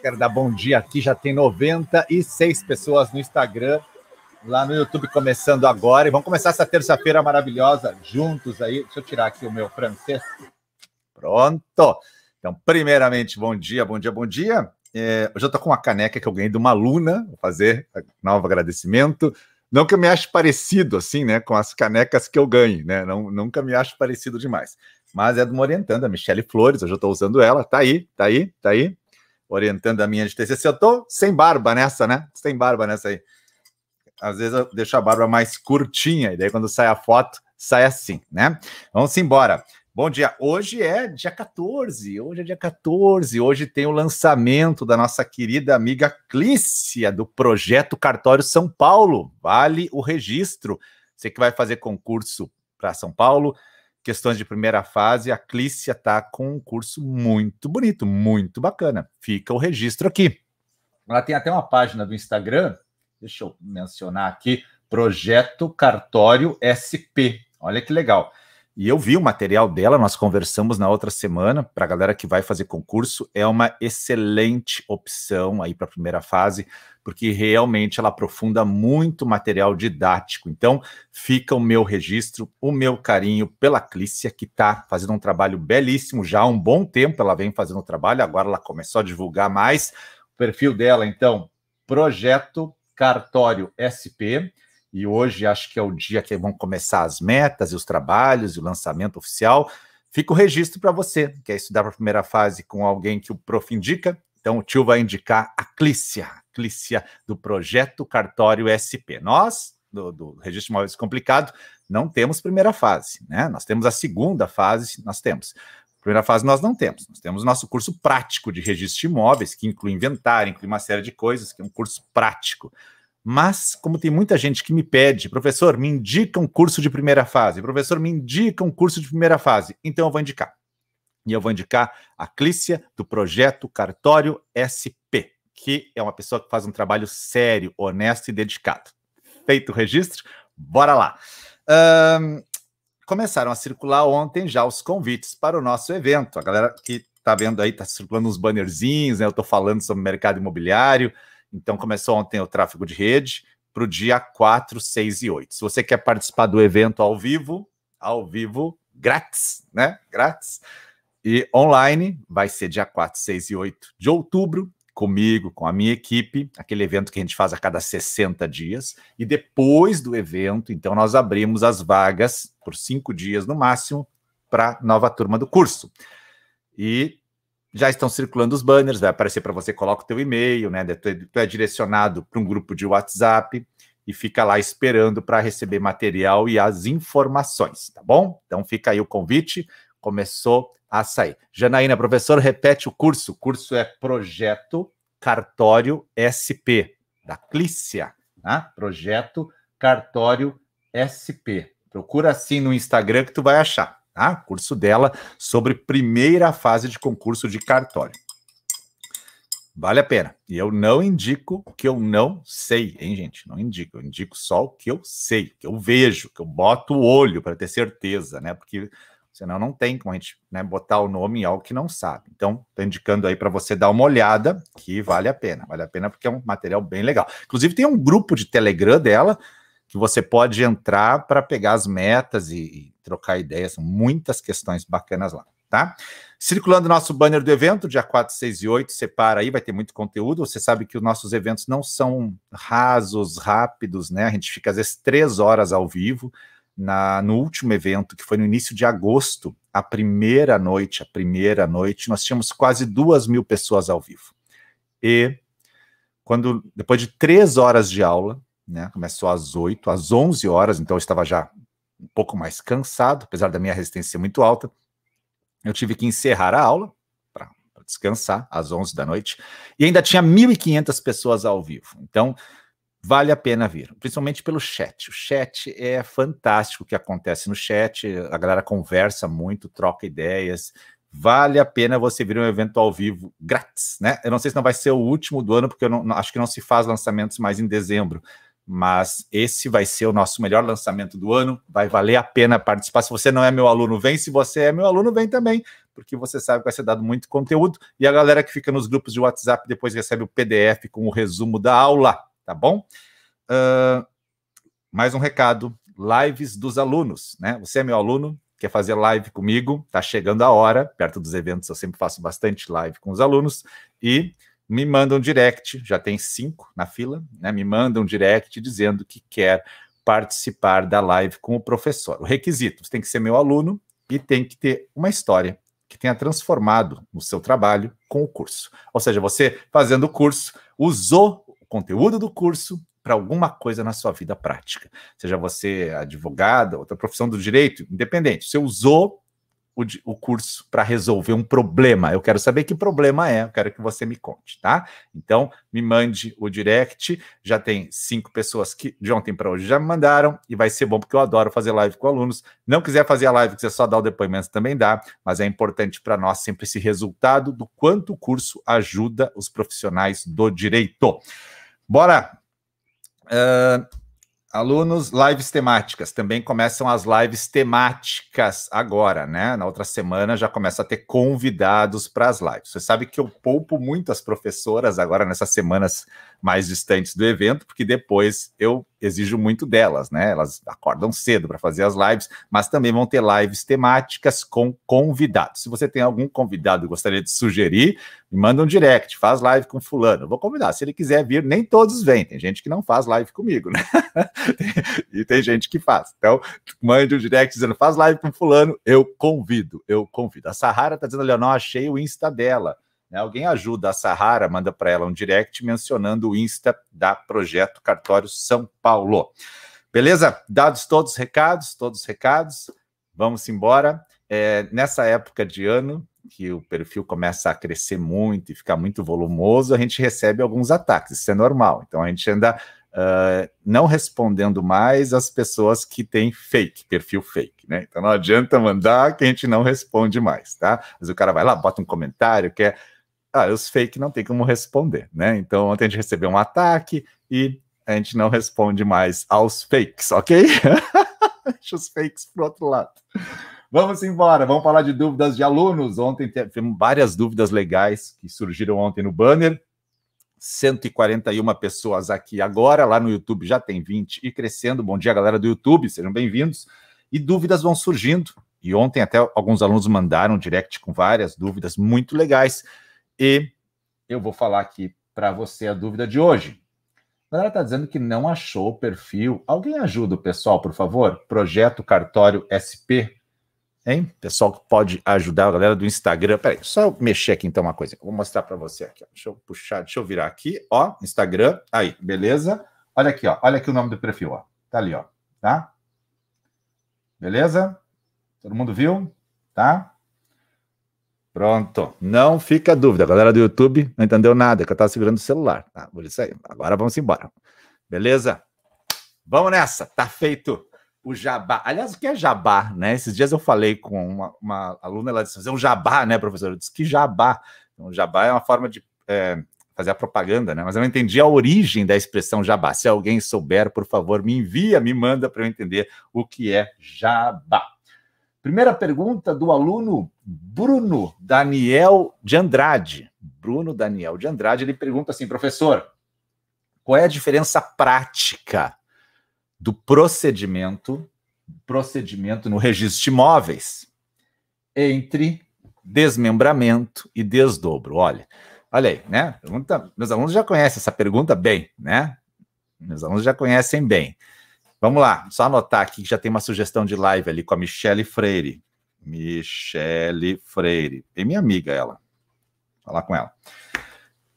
Quero dar bom dia aqui, já tem 96 pessoas no Instagram, lá no YouTube começando agora. E vamos começar essa terça-feira maravilhosa juntos aí. Deixa eu tirar aqui o meu francês. Pronto. Então, primeiramente, bom dia, bom dia, bom dia. É, hoje eu tô com uma caneca que eu ganhei de uma aluna, vou fazer novo agradecimento. Não que eu me ache parecido assim, né, com as canecas que eu ganho, né? Não, nunca me acho parecido demais. Mas é de uma orientanda, Michele Flores, hoje eu estou usando ela, tá aí, tá aí, tá aí, orientando a minha de TCC. Eu tô sem barba nessa, né? Sem barba nessa aí. Às vezes eu deixo a barba mais curtinha, e daí quando sai a foto, sai assim, né? Vamos embora. Bom dia. Hoje é dia 14. Hoje é dia 14. Hoje tem o lançamento da nossa querida amiga Clícia, do projeto Cartório São Paulo. Vale o registro. Você que vai fazer concurso para São Paulo, questões de primeira fase, a Clícia está com um curso muito bonito, muito bacana. Fica o registro aqui. Ela tem até uma página do Instagram, deixa eu mencionar aqui, Projeto Cartório SP. Olha que legal. E eu vi o material dela, nós conversamos na outra semana, para a galera que vai fazer concurso, é uma excelente opção aí para a primeira fase, porque realmente ela aprofunda muito material didático. Então, fica o meu registro, o meu carinho pela Clícia, que está fazendo um trabalho belíssimo já há um bom tempo, ela vem fazendo o trabalho, agora ela começou a divulgar mais. O perfil dela, então, Projeto Cartório SP e hoje acho que é o dia que vão começar as metas e os trabalhos e o lançamento oficial. Fica o registro para você, quer estudar para a primeira fase com alguém que o prof indica. Então o tio vai indicar a Clícia, Clícia do projeto Cartório SP. Nós, do, do Registro Imóveis Complicado, não temos primeira fase, né? Nós temos a segunda fase, nós temos. Primeira fase nós não temos. Nós temos nosso curso prático de registro de imóveis, que inclui inventário, inclui uma série de coisas, que é um curso prático. Mas, como tem muita gente que me pede, professor, me indica um curso de primeira fase, professor, me indica um curso de primeira fase, então eu vou indicar. E eu vou indicar a Clícia, do projeto Cartório SP, que é uma pessoa que faz um trabalho sério, honesto e dedicado. Feito o registro, bora lá. Um, começaram a circular ontem já os convites para o nosso evento. A galera que está vendo aí, está circulando uns bannerzinhos, né? Eu estou falando sobre mercado imobiliário. Então começou ontem o tráfego de rede para o dia 4, 6 e 8. Se você quer participar do evento ao vivo, ao vivo, grátis, né? Grátis. E online vai ser dia 4, 6 e 8 de outubro, comigo, com a minha equipe, aquele evento que a gente faz a cada 60 dias. E depois do evento, então, nós abrimos as vagas por cinco dias no máximo para nova turma do curso. E já estão circulando os banners, vai aparecer para você, coloca o teu e-mail, né? Tu é, é direcionado para um grupo de WhatsApp e fica lá esperando para receber material e as informações, tá bom? Então fica aí o convite, começou a sair. Janaína, professor, repete o curso. O curso é Projeto Cartório SP, da Clícia, tá? Projeto Cartório SP. Procura assim no Instagram que tu vai achar tá? Curso dela sobre primeira fase de concurso de cartório. Vale a pena. E eu não indico o que eu não sei, hein, gente? Não indico. Eu indico só o que eu sei, que eu vejo, que eu boto o olho para ter certeza, né? Porque senão não tem como a gente né, botar o nome em algo que não sabe. Então, estou indicando aí para você dar uma olhada, que vale a pena. Vale a pena porque é um material bem legal. Inclusive, tem um grupo de Telegram dela que você pode entrar para pegar as metas e, e, trocar ideias. São muitas questões bacanas lá, tá? Circulando nosso banner do evento, dia 4, 6 e 8, separa aí, vai ter muito conteúdo. Você sabe que os nossos eventos não são rasos, rápidos, né? A gente fica às vezes três horas ao vivo. Na, no último evento, que foi no início de agosto, a primeira noite, a primeira noite, nós tínhamos quase duas mil pessoas ao vivo. E quando, depois de três horas de aula, né? Começou às 8, às 11 horas, então eu estava já um pouco mais cansado, apesar da minha resistência ser muito alta. Eu tive que encerrar a aula para descansar às 11 da noite e ainda tinha 1.500 pessoas ao vivo. Então, vale a pena vir, principalmente pelo chat. O chat é fantástico o que acontece no chat, a galera conversa muito, troca ideias. Vale a pena você vir um evento ao vivo grátis, né? Eu não sei se não vai ser o último do ano, porque eu não, acho que não se faz lançamentos mais em dezembro mas esse vai ser o nosso melhor lançamento do ano. Vai valer a pena participar. Se você não é meu aluno, vem. Se você é meu aluno, vem também, porque você sabe que vai ser dado muito conteúdo. E a galera que fica nos grupos de WhatsApp depois recebe o PDF com o resumo da aula, tá bom? Uh, mais um recado: lives dos alunos, né? Você é meu aluno, quer fazer live comigo, tá chegando a hora, perto dos eventos eu sempre faço bastante live com os alunos, e me manda um direct, já tem cinco na fila, né? Me manda um direct dizendo que quer participar da live com o professor. O requisito, você tem que ser meu aluno e tem que ter uma história que tenha transformado no seu trabalho com o curso. Ou seja, você fazendo o curso, usou o conteúdo do curso para alguma coisa na sua vida prática. Seja você advogada, outra profissão do direito, independente. Você usou o, o curso para resolver um problema. Eu quero saber que problema é, eu quero que você me conte, tá? Então, me mande o direct. Já tem cinco pessoas que de ontem para hoje já me mandaram e vai ser bom porque eu adoro fazer live com alunos. Não quiser fazer a live, quiser só dar o depoimento também dá, mas é importante para nós sempre esse resultado do quanto o curso ajuda os profissionais do direito. Bora! Uh, Alunos, lives temáticas. Também começam as lives temáticas agora, né? Na outra semana já começa a ter convidados para as lives. Você sabe que eu poupo muito as professoras agora nessas semanas mais distantes do evento, porque depois eu exijo muito delas, né? Elas acordam cedo para fazer as lives, mas também vão ter lives temáticas com convidados. Se você tem algum convidado que gostaria de sugerir, me manda um direct, faz live com fulano. Eu vou convidar. Se ele quiser vir, nem todos vêm. Tem gente que não faz live comigo, né? e tem gente que faz. Então, mande um direct dizendo, faz live com fulano, eu convido, eu convido. A Sahara está dizendo ali, não achei o Insta dela. Né? Alguém ajuda a Sahara, manda para ela um direct mencionando o Insta da Projeto Cartório São Paulo. Beleza? Dados todos os recados, todos os recados. Vamos embora. É, nessa época de ano, que o perfil começa a crescer muito e ficar muito volumoso, a gente recebe alguns ataques, isso é normal. Então a gente anda uh, não respondendo mais as pessoas que têm fake, perfil fake, né? Então não adianta mandar que a gente não responde mais, tá? Mas o cara vai lá, bota um comentário, quer ah, os fake não tem como responder, né? Então ontem a gente recebeu um ataque e a gente não responde mais aos fakes, ok? Deixa os fakes pro outro lado. Vamos embora, vamos falar de dúvidas de alunos. Ontem tivemos várias dúvidas legais que surgiram ontem no banner. 141 pessoas aqui agora, lá no YouTube já tem 20 e crescendo. Bom dia, galera do YouTube, sejam bem-vindos. E dúvidas vão surgindo. E ontem até alguns alunos mandaram direct com várias dúvidas muito legais. E eu vou falar aqui para você a dúvida de hoje. A galera está dizendo que não achou o perfil. Alguém ajuda o pessoal, por favor? Projeto Cartório SP. Hein? Pessoal que pode ajudar a galera do Instagram. Peraí, só eu mexer aqui então uma coisa. Vou mostrar para você aqui. Deixa eu puxar, deixa eu virar aqui. Ó, Instagram. Aí, beleza? Olha aqui, ó. Olha aqui o nome do perfil, ó. Tá ali, ó. Tá? Beleza? Todo mundo viu? Tá? Pronto. Não fica dúvida. A galera do YouTube não entendeu nada, que eu estava segurando o celular. Tá, por isso aí. Agora vamos embora. Beleza? Vamos nessa. Tá feito o jabá. Aliás, o que é jabá, né? Esses dias eu falei com uma, uma aluna, ela disse, fazer um jabá, né, professor? Eu disse, que jabá? Então, jabá é uma forma de é, fazer a propaganda, né? Mas eu não entendi a origem da expressão jabá. Se alguém souber, por favor, me envia, me manda para eu entender o que é jabá. Primeira pergunta do aluno Bruno Daniel de Andrade. Bruno Daniel de Andrade, ele pergunta assim, professor, qual é a diferença prática do procedimento, procedimento no registro de imóveis entre desmembramento e desdobro? Olha, olha aí, né? Pergunta, meus alunos já conhecem essa pergunta bem, né? Meus alunos já conhecem bem. Vamos lá, só anotar aqui que já tem uma sugestão de live ali com a Michele Freire. Michele Freire. É minha amiga ela. Falar com ela.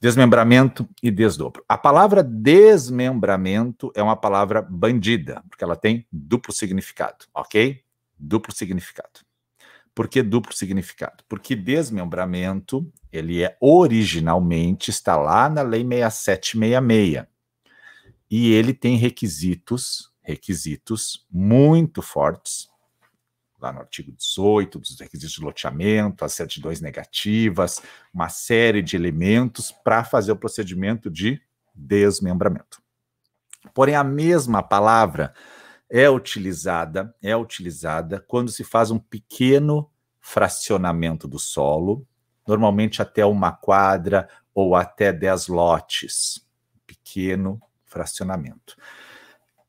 Desmembramento e desdobro. A palavra desmembramento é uma palavra bandida, porque ela tem duplo significado, ok? Duplo significado. Por que duplo significado? Porque desmembramento, ele é originalmente, está lá na Lei 6766. E ele tem requisitos requisitos muito fortes, lá no artigo 18, dos requisitos de loteamento, as certidões negativas, uma série de elementos para fazer o procedimento de desmembramento. Porém, a mesma palavra é utilizada, é utilizada quando se faz um pequeno fracionamento do solo, normalmente até uma quadra ou até 10 lotes. Pequeno fracionamento.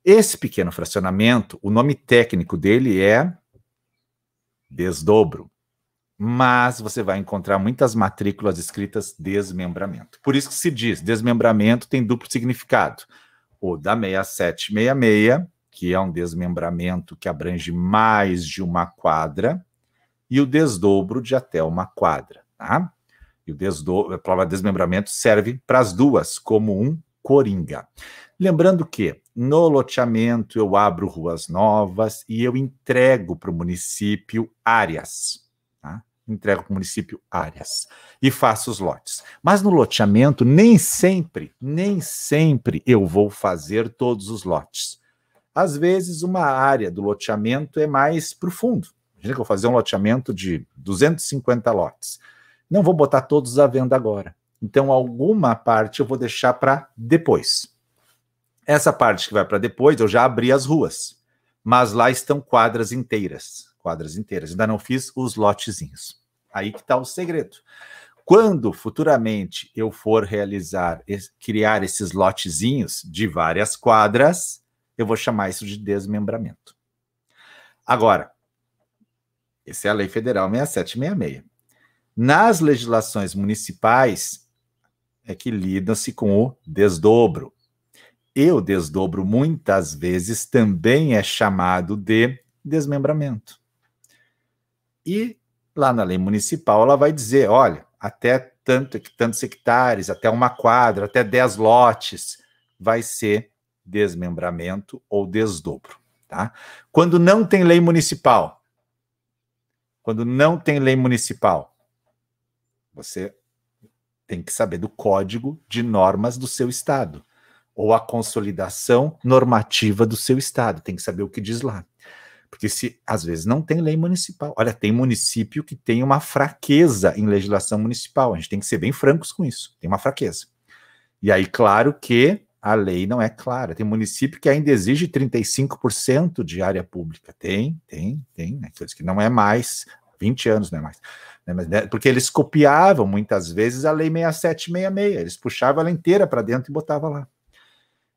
Esse pequeno fracionamento, o nome técnico dele é desdobro, mas você vai encontrar muitas matrículas escritas desmembramento. Por isso que se diz, desmembramento tem duplo significado. O da 6766, que é um desmembramento que abrange mais de uma quadra, e o desdobro de até uma quadra, tá? E o desdobro, a palavra desmembramento serve para as duas, como um coringa. Lembrando que no loteamento eu abro ruas novas e eu entrego para o município áreas. Tá? Entrego para o município áreas e faço os lotes. Mas no loteamento, nem sempre, nem sempre eu vou fazer todos os lotes. Às vezes, uma área do loteamento é mais profundo. Imagina que eu vou fazer um loteamento de 250 lotes. Não vou botar todos à venda agora. Então, alguma parte eu vou deixar para depois. Essa parte que vai para depois, eu já abri as ruas, mas lá estão quadras inteiras, quadras inteiras. Ainda não fiz os lotezinhos. Aí que está o segredo. Quando futuramente eu for realizar, criar esses lotezinhos de várias quadras, eu vou chamar isso de desmembramento. Agora, essa é a Lei Federal 6766. Nas legislações municipais é que lidam-se com o desdobro. E o desdobro, muitas vezes, também é chamado de desmembramento. E lá na lei municipal, ela vai dizer: olha, até tanto, tantos hectares, até uma quadra, até 10 lotes, vai ser desmembramento ou desdobro. Tá? Quando não tem lei municipal, quando não tem lei municipal, você tem que saber do código de normas do seu estado ou a consolidação normativa do seu estado. Tem que saber o que diz lá. Porque se às vezes não tem lei municipal. Olha, tem município que tem uma fraqueza em legislação municipal. A gente tem que ser bem francos com isso. Tem uma fraqueza. E aí, claro que a lei não é clara. Tem município que ainda exige 35% de área pública. Tem, tem, tem. Né? Que não é mais, 20 anos não é mais. Né? Mas, né? Porque eles copiavam muitas vezes a lei 6766. Eles puxavam ela inteira para dentro e botavam lá.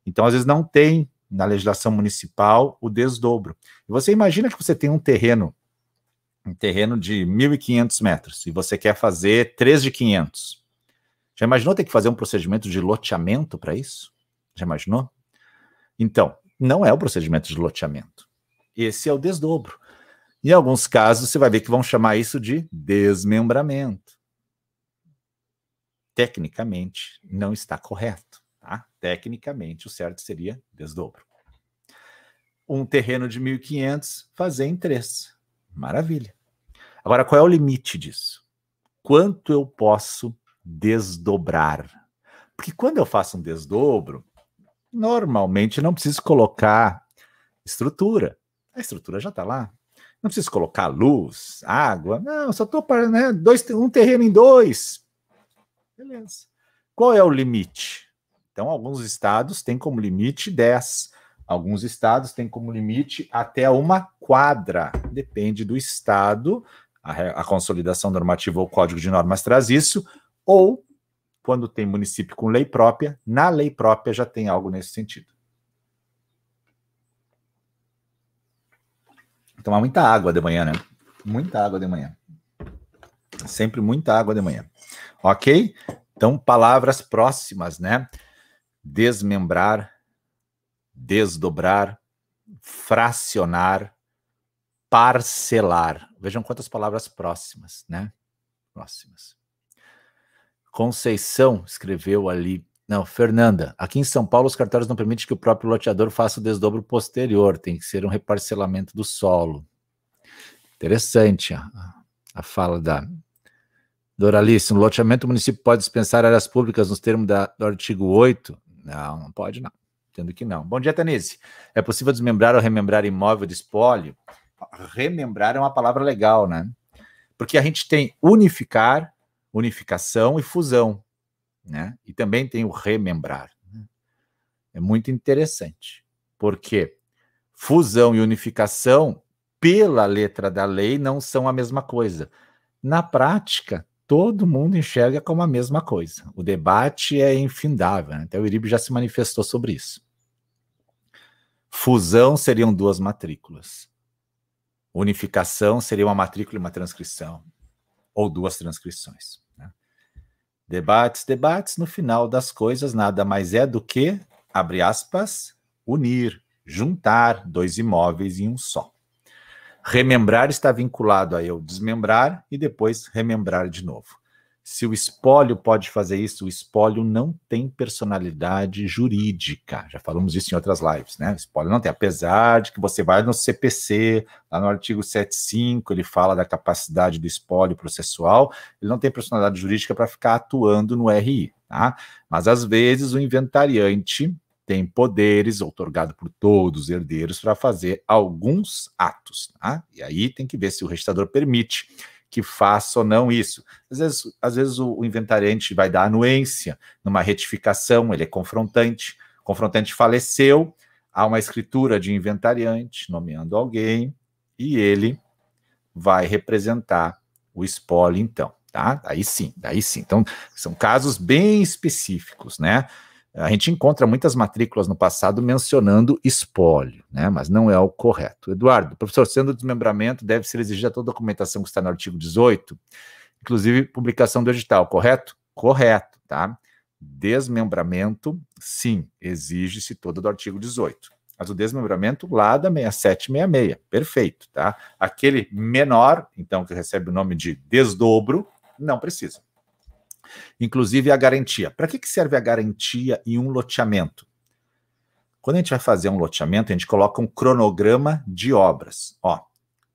Então, às vezes, não tem na legislação municipal o desdobro. Você imagina que você tem um terreno, um terreno de 1.500 metros, e você quer fazer 3 de 500. Já imaginou ter que fazer um procedimento de loteamento para isso? Já imaginou? Então, não é o procedimento de loteamento. Esse é o desdobro. Em alguns casos, você vai ver que vão chamar isso de desmembramento. Tecnicamente, não está correto. Tá? Tecnicamente, o certo seria desdobro. Um terreno de 1.500, fazer em três. Maravilha. Agora, qual é o limite disso? Quanto eu posso desdobrar? Porque quando eu faço um desdobro, normalmente não preciso colocar estrutura. A estrutura já está lá. Não preciso colocar luz, água. Não, só estou para né, dois, um terreno em dois. Beleza. Qual é o limite? Então, alguns estados têm como limite 10, alguns estados têm como limite até uma quadra. Depende do estado, a, a consolidação normativa ou código de normas traz isso, ou quando tem município com lei própria, na lei própria já tem algo nesse sentido. Tomar muita água de manhã, né? Muita água de manhã. Sempre muita água de manhã. Ok? Então, palavras próximas, né? Desmembrar, desdobrar, fracionar, parcelar. Vejam quantas palavras próximas, né? Próximas. Conceição escreveu ali. Não, Fernanda, aqui em São Paulo os cartórios não permitem que o próprio loteador faça o desdobro posterior, tem que ser um reparcelamento do solo. Interessante a, a fala da Doralice. No loteamento, o município pode dispensar áreas públicas nos termos da, do artigo 8 não, não pode não. Entendo que não. Bom dia, Tanise. É possível desmembrar ou remembrar imóvel de espólio? Remembrar é uma palavra legal, né? Porque a gente tem unificar, unificação e fusão, né? E também tem o remembrar. Né? É muito interessante, porque fusão e unificação pela letra da lei não são a mesma coisa. Na prática, todo mundo enxerga como a mesma coisa. O debate é infindável. Né? Então, o Iribe já se manifestou sobre isso. Fusão seriam duas matrículas. Unificação seria uma matrícula e uma transcrição, ou duas transcrições. Né? Debates, debates, no final das coisas, nada mais é do que, abre aspas, unir, juntar dois imóveis em um só. Remembrar está vinculado a eu desmembrar e depois remembrar de novo. Se o espólio pode fazer isso, o espólio não tem personalidade jurídica. Já falamos isso em outras lives, né? O espólio não tem, apesar de que você vai no CPC, lá no artigo 75, ele fala da capacidade do espólio processual, ele não tem personalidade jurídica para ficar atuando no RI, tá? Mas às vezes o inventariante tem poderes outorgado por todos os herdeiros para fazer alguns atos, tá? E aí tem que ver se o registrador permite que faça ou não isso. Às vezes, às vezes o, inventariante vai dar anuência numa retificação, ele é confrontante. O confrontante faleceu, há uma escritura de inventariante nomeando alguém e ele vai representar o espólio, então, tá? Aí sim, daí sim. Então, são casos bem específicos, né? A gente encontra muitas matrículas no passado mencionando espólio, né? mas não é o correto. Eduardo, professor, sendo desmembramento, deve ser exigida toda a documentação que está no artigo 18, inclusive publicação digital, correto? Correto, tá? Desmembramento, sim, exige-se toda do artigo 18. Mas o desmembramento lá da 6766, perfeito, tá? Aquele menor, então, que recebe o nome de desdobro, não precisa. Inclusive a garantia. Para que, que serve a garantia em um loteamento? Quando a gente vai fazer um loteamento, a gente coloca um cronograma de obras. Ó,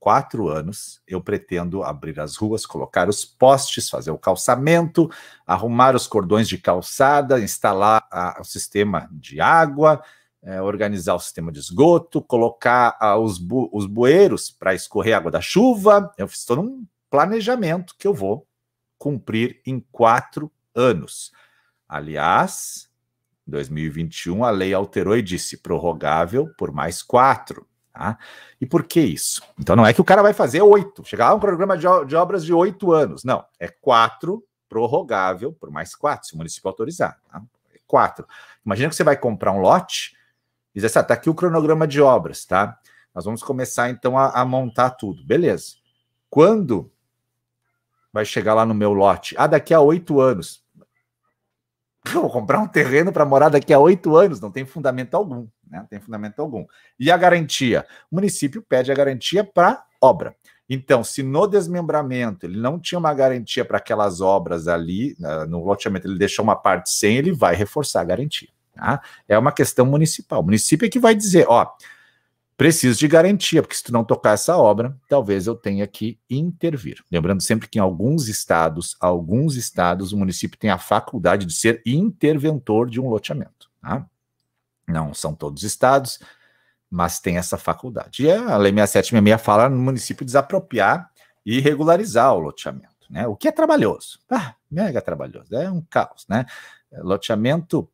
quatro anos eu pretendo abrir as ruas, colocar os postes, fazer o calçamento, arrumar os cordões de calçada, instalar a, o sistema de água, é, organizar o sistema de esgoto, colocar a, os, bu, os bueiros para escorrer água da chuva. Eu estou num planejamento que eu vou cumprir em quatro anos. Aliás, em 2021 a lei alterou e disse prorrogável por mais quatro. Tá? E por que isso? Então não é que o cara vai fazer oito, chegar a um programa de, de obras de oito anos. Não, é quatro prorrogável por mais quatro, se o município autorizar. Tá? É quatro. Imagina que você vai comprar um lote e diz assim: ah, tá aqui o cronograma de obras, tá? Nós vamos começar então a, a montar tudo. Beleza. Quando vai chegar lá no meu lote. Ah, daqui a oito anos. vou comprar um terreno para morar daqui a oito anos, não tem fundamento algum, né? Não tem fundamento algum. E a garantia? O município pede a garantia para obra. Então, se no desmembramento ele não tinha uma garantia para aquelas obras ali, no loteamento ele deixou uma parte sem, ele vai reforçar a garantia. Tá? É uma questão municipal. O município é que vai dizer, ó, Preciso de garantia, porque se tu não tocar essa obra, talvez eu tenha que intervir. Lembrando sempre que em alguns estados, alguns estados, o município tem a faculdade de ser interventor de um loteamento. Tá? Não são todos os estados, mas tem essa faculdade. E a Lei 6766 fala no município desapropriar e regularizar o loteamento, né? O que é trabalhoso. Ah, mega trabalhoso, é um caos, né? Loteamento,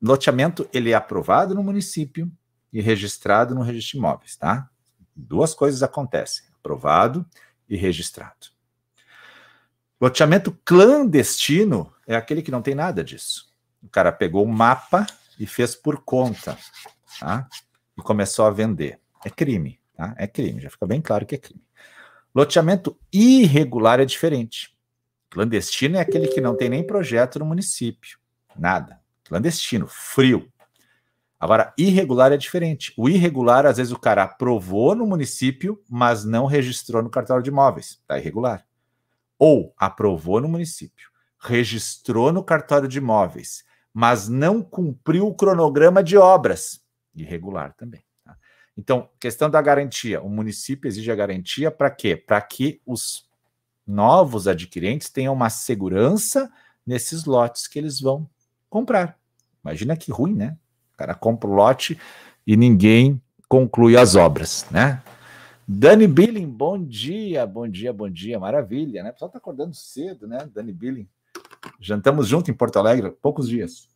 loteamento ele é aprovado no município, e registrado no registro de imóveis, tá? Duas coisas acontecem: aprovado e registrado. Loteamento clandestino é aquele que não tem nada disso. O cara pegou o mapa e fez por conta, tá? E começou a vender. É crime, tá? É crime, já fica bem claro que é crime. Loteamento irregular é diferente. Clandestino é aquele que não tem nem projeto no município. Nada. Clandestino, frio. Agora, irregular é diferente. O irregular, às vezes, o cara aprovou no município, mas não registrou no cartório de imóveis. Está irregular. Ou aprovou no município, registrou no cartório de imóveis, mas não cumpriu o cronograma de obras. Irregular também. Tá? Então, questão da garantia. O município exige a garantia para quê? Para que os novos adquirentes tenham uma segurança nesses lotes que eles vão comprar. Imagina que ruim, né? O cara compra o lote e ninguém conclui as obras, né? Dani Billing, bom dia, bom dia, bom dia, maravilha, né? O pessoal tá acordando cedo, né? Dani Billing. Jantamos junto em Porto Alegre, poucos dias.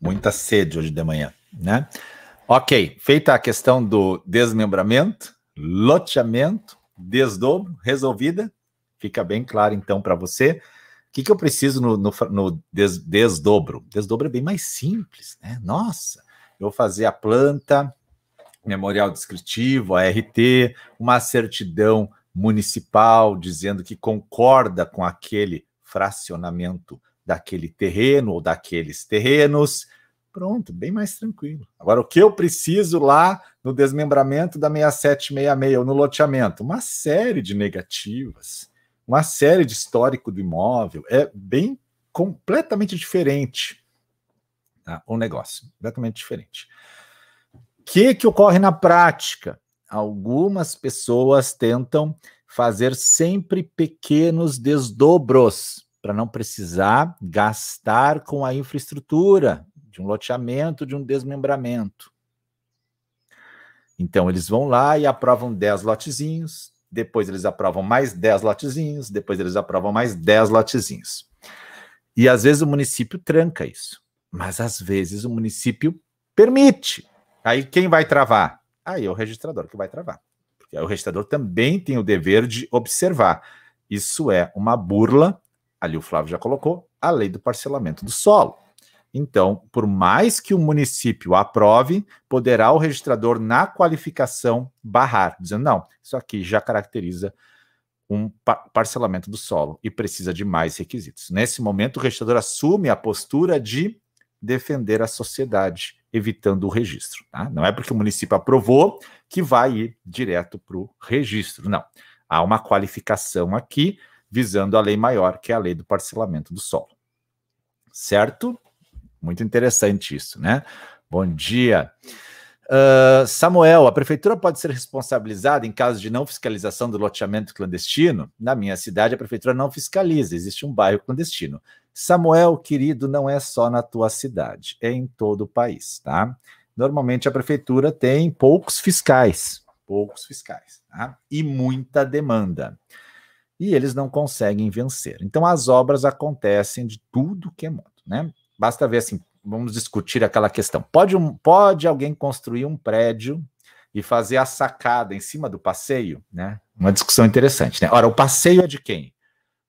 Muita sede hoje de manhã, né? Ok, feita a questão do desmembramento, loteamento, desdobro, resolvida. Fica bem claro então para você. O que, que eu preciso no, no, no des, desdobro? Desdobro é bem mais simples, né? Nossa, eu vou fazer a planta, memorial descritivo, a RT, uma certidão municipal dizendo que concorda com aquele fracionamento daquele terreno ou daqueles terrenos. Pronto, bem mais tranquilo. Agora, o que eu preciso lá no desmembramento da 6766 ou no loteamento? Uma série de negativas, uma série de histórico do imóvel. É bem completamente diferente tá? o negócio, completamente diferente. O que, que ocorre na prática? Algumas pessoas tentam fazer sempre pequenos desdobros para não precisar gastar com a infraestrutura de um loteamento, de um desmembramento. Então, eles vão lá e aprovam 10 lotezinhos, depois eles aprovam mais 10 lotezinhos, depois eles aprovam mais 10 lotezinhos. E às vezes o município tranca isso, mas às vezes o município permite. Aí quem vai travar? Aí é o registrador que vai travar. Porque o registrador também tem o dever de observar. Isso é uma burla ali o Flávio já colocou, a lei do parcelamento do solo. Então, por mais que o município aprove, poderá o registrador, na qualificação, barrar, dizendo: não, isso aqui já caracteriza um parcelamento do solo e precisa de mais requisitos. Nesse momento, o registrador assume a postura de defender a sociedade, evitando o registro. Tá? Não é porque o município aprovou que vai ir direto para o registro. Não. Há uma qualificação aqui visando a lei maior, que é a lei do parcelamento do solo. Certo? Muito interessante isso, né? Bom dia. Uh, Samuel, a prefeitura pode ser responsabilizada em caso de não fiscalização do loteamento clandestino? Na minha cidade, a prefeitura não fiscaliza, existe um bairro clandestino. Samuel, querido, não é só na tua cidade, é em todo o país, tá? Normalmente a prefeitura tem poucos fiscais, poucos fiscais, tá? E muita demanda e eles não conseguem vencer. Então as obras acontecem de tudo que é modo, né? Basta ver assim, vamos discutir aquela questão. Pode, um, pode alguém construir um prédio e fazer a sacada em cima do passeio, né? Uma discussão interessante, né? Ora, o passeio é de quem?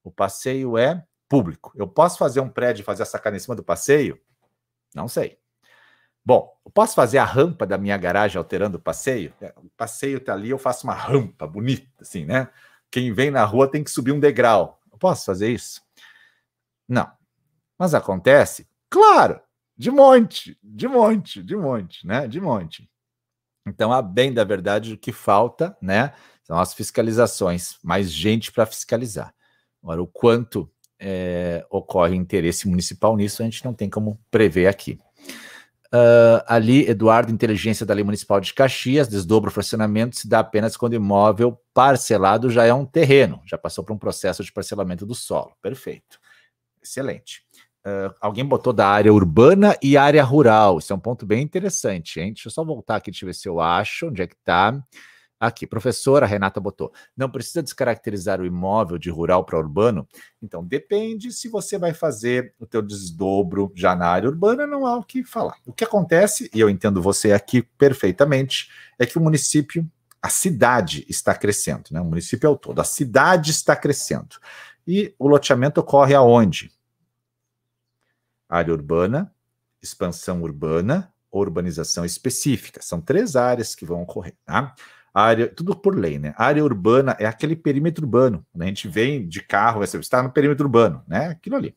O passeio é público. Eu posso fazer um prédio e fazer a sacada em cima do passeio? Não sei. Bom, eu posso fazer a rampa da minha garagem alterando o passeio? É, o passeio tá ali, eu faço uma rampa bonita, assim, né? quem vem na rua tem que subir um degrau. Eu posso fazer isso? Não. Mas acontece? Claro, de monte, de monte, de monte, né? De monte. Então, a bem da verdade, o que falta, né? São as fiscalizações, mais gente para fiscalizar. Agora, o quanto é, ocorre interesse municipal nisso, a gente não tem como prever aqui. Uh, ali, Eduardo, inteligência da Lei Municipal de Caxias, desdobra o fracionamento se dá apenas quando imóvel parcelado já é um terreno, já passou por um processo de parcelamento do solo. Perfeito. Excelente. Uh, alguém botou da área urbana e área rural. Isso é um ponto bem interessante, hein? Deixa eu só voltar aqui, deixa eu ver se eu acho onde é que está. Aqui, professora Renata botou. Não precisa descaracterizar o imóvel de rural para urbano? Então, depende se você vai fazer o teu desdobro já na área urbana, não há o que falar. O que acontece, e eu entendo você aqui perfeitamente, é que o município, a cidade está crescendo, né? O município é o todo, a cidade está crescendo. E o loteamento ocorre aonde? Área urbana, expansão urbana, urbanização específica. São três áreas que vão ocorrer, tá? área, tudo por lei, né? Área urbana é aquele perímetro urbano. Né? A gente vem de carro, você está no perímetro urbano, né? Aquilo ali.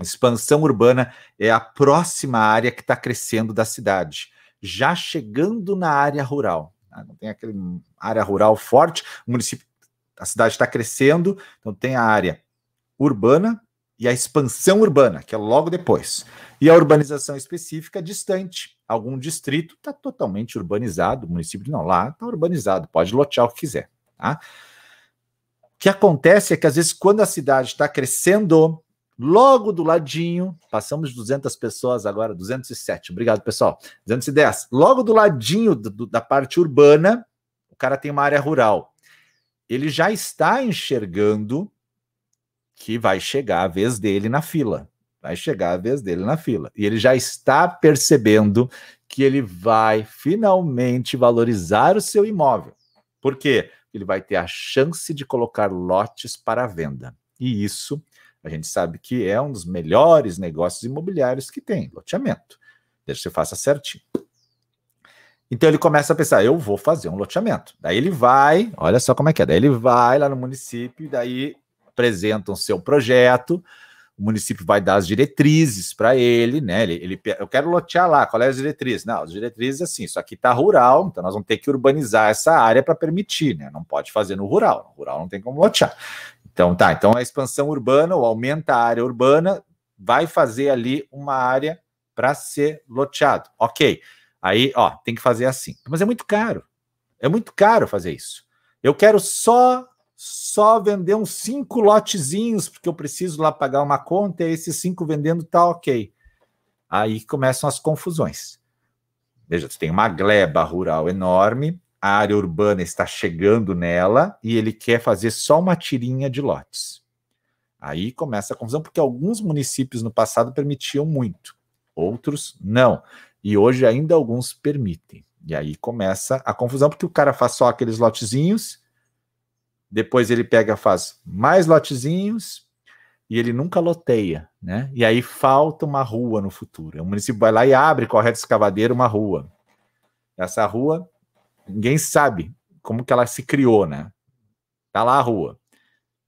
Expansão urbana é a próxima área que está crescendo da cidade, já chegando na área rural. Tá? Não tem aquele área rural forte, o município, a cidade está crescendo, então tem a área urbana e a expansão urbana, que é logo depois. E a urbanização específica distante. Algum distrito está totalmente urbanizado, município não, lá está urbanizado, pode lotear o que quiser. Tá? O que acontece é que, às vezes, quando a cidade está crescendo, logo do ladinho, passamos de 200 pessoas agora, 207, obrigado pessoal, 210, logo do ladinho do, do, da parte urbana, o cara tem uma área rural. Ele já está enxergando que vai chegar a vez dele na fila. vai chegar a vez dele na fila. E ele já está percebendo que ele vai finalmente valorizar o seu imóvel. Por quê? Ele vai ter a chance de colocar lotes para venda. E isso a gente sabe que é um dos melhores negócios imobiliários que tem, loteamento. Deixa que você faça certinho. Então ele começa a pensar, eu vou fazer um loteamento. Daí ele vai, olha só como é que é, daí ele vai lá no município, e daí apresenta o seu projeto, o município vai dar as diretrizes para ele, né? Ele, ele, eu quero lotear lá, qual é as diretrizes? Não, as diretrizes assim, isso aqui está rural, então nós vamos ter que urbanizar essa área para permitir, né? Não pode fazer no rural, no rural não tem como lotear. Então tá, então a expansão urbana ou aumenta a área urbana vai fazer ali uma área para ser loteado. Ok. Aí, ó, tem que fazer assim. Mas é muito caro. É muito caro fazer isso. Eu quero só só vender uns cinco lotezinhos, porque eu preciso lá pagar uma conta, e esses cinco vendendo tá ok. Aí começam as confusões. Veja, você tem uma gleba rural enorme, a área urbana está chegando nela e ele quer fazer só uma tirinha de lotes. Aí começa a confusão, porque alguns municípios no passado permitiam muito, outros não. E hoje ainda alguns permitem. E aí começa a confusão, porque o cara faz só aqueles lotezinhos depois ele pega, faz mais lotezinhos e ele nunca loteia, né? E aí falta uma rua no futuro. O município vai lá e abre com a reta escavadeira uma rua. Essa rua, ninguém sabe como que ela se criou, né? Tá lá a rua.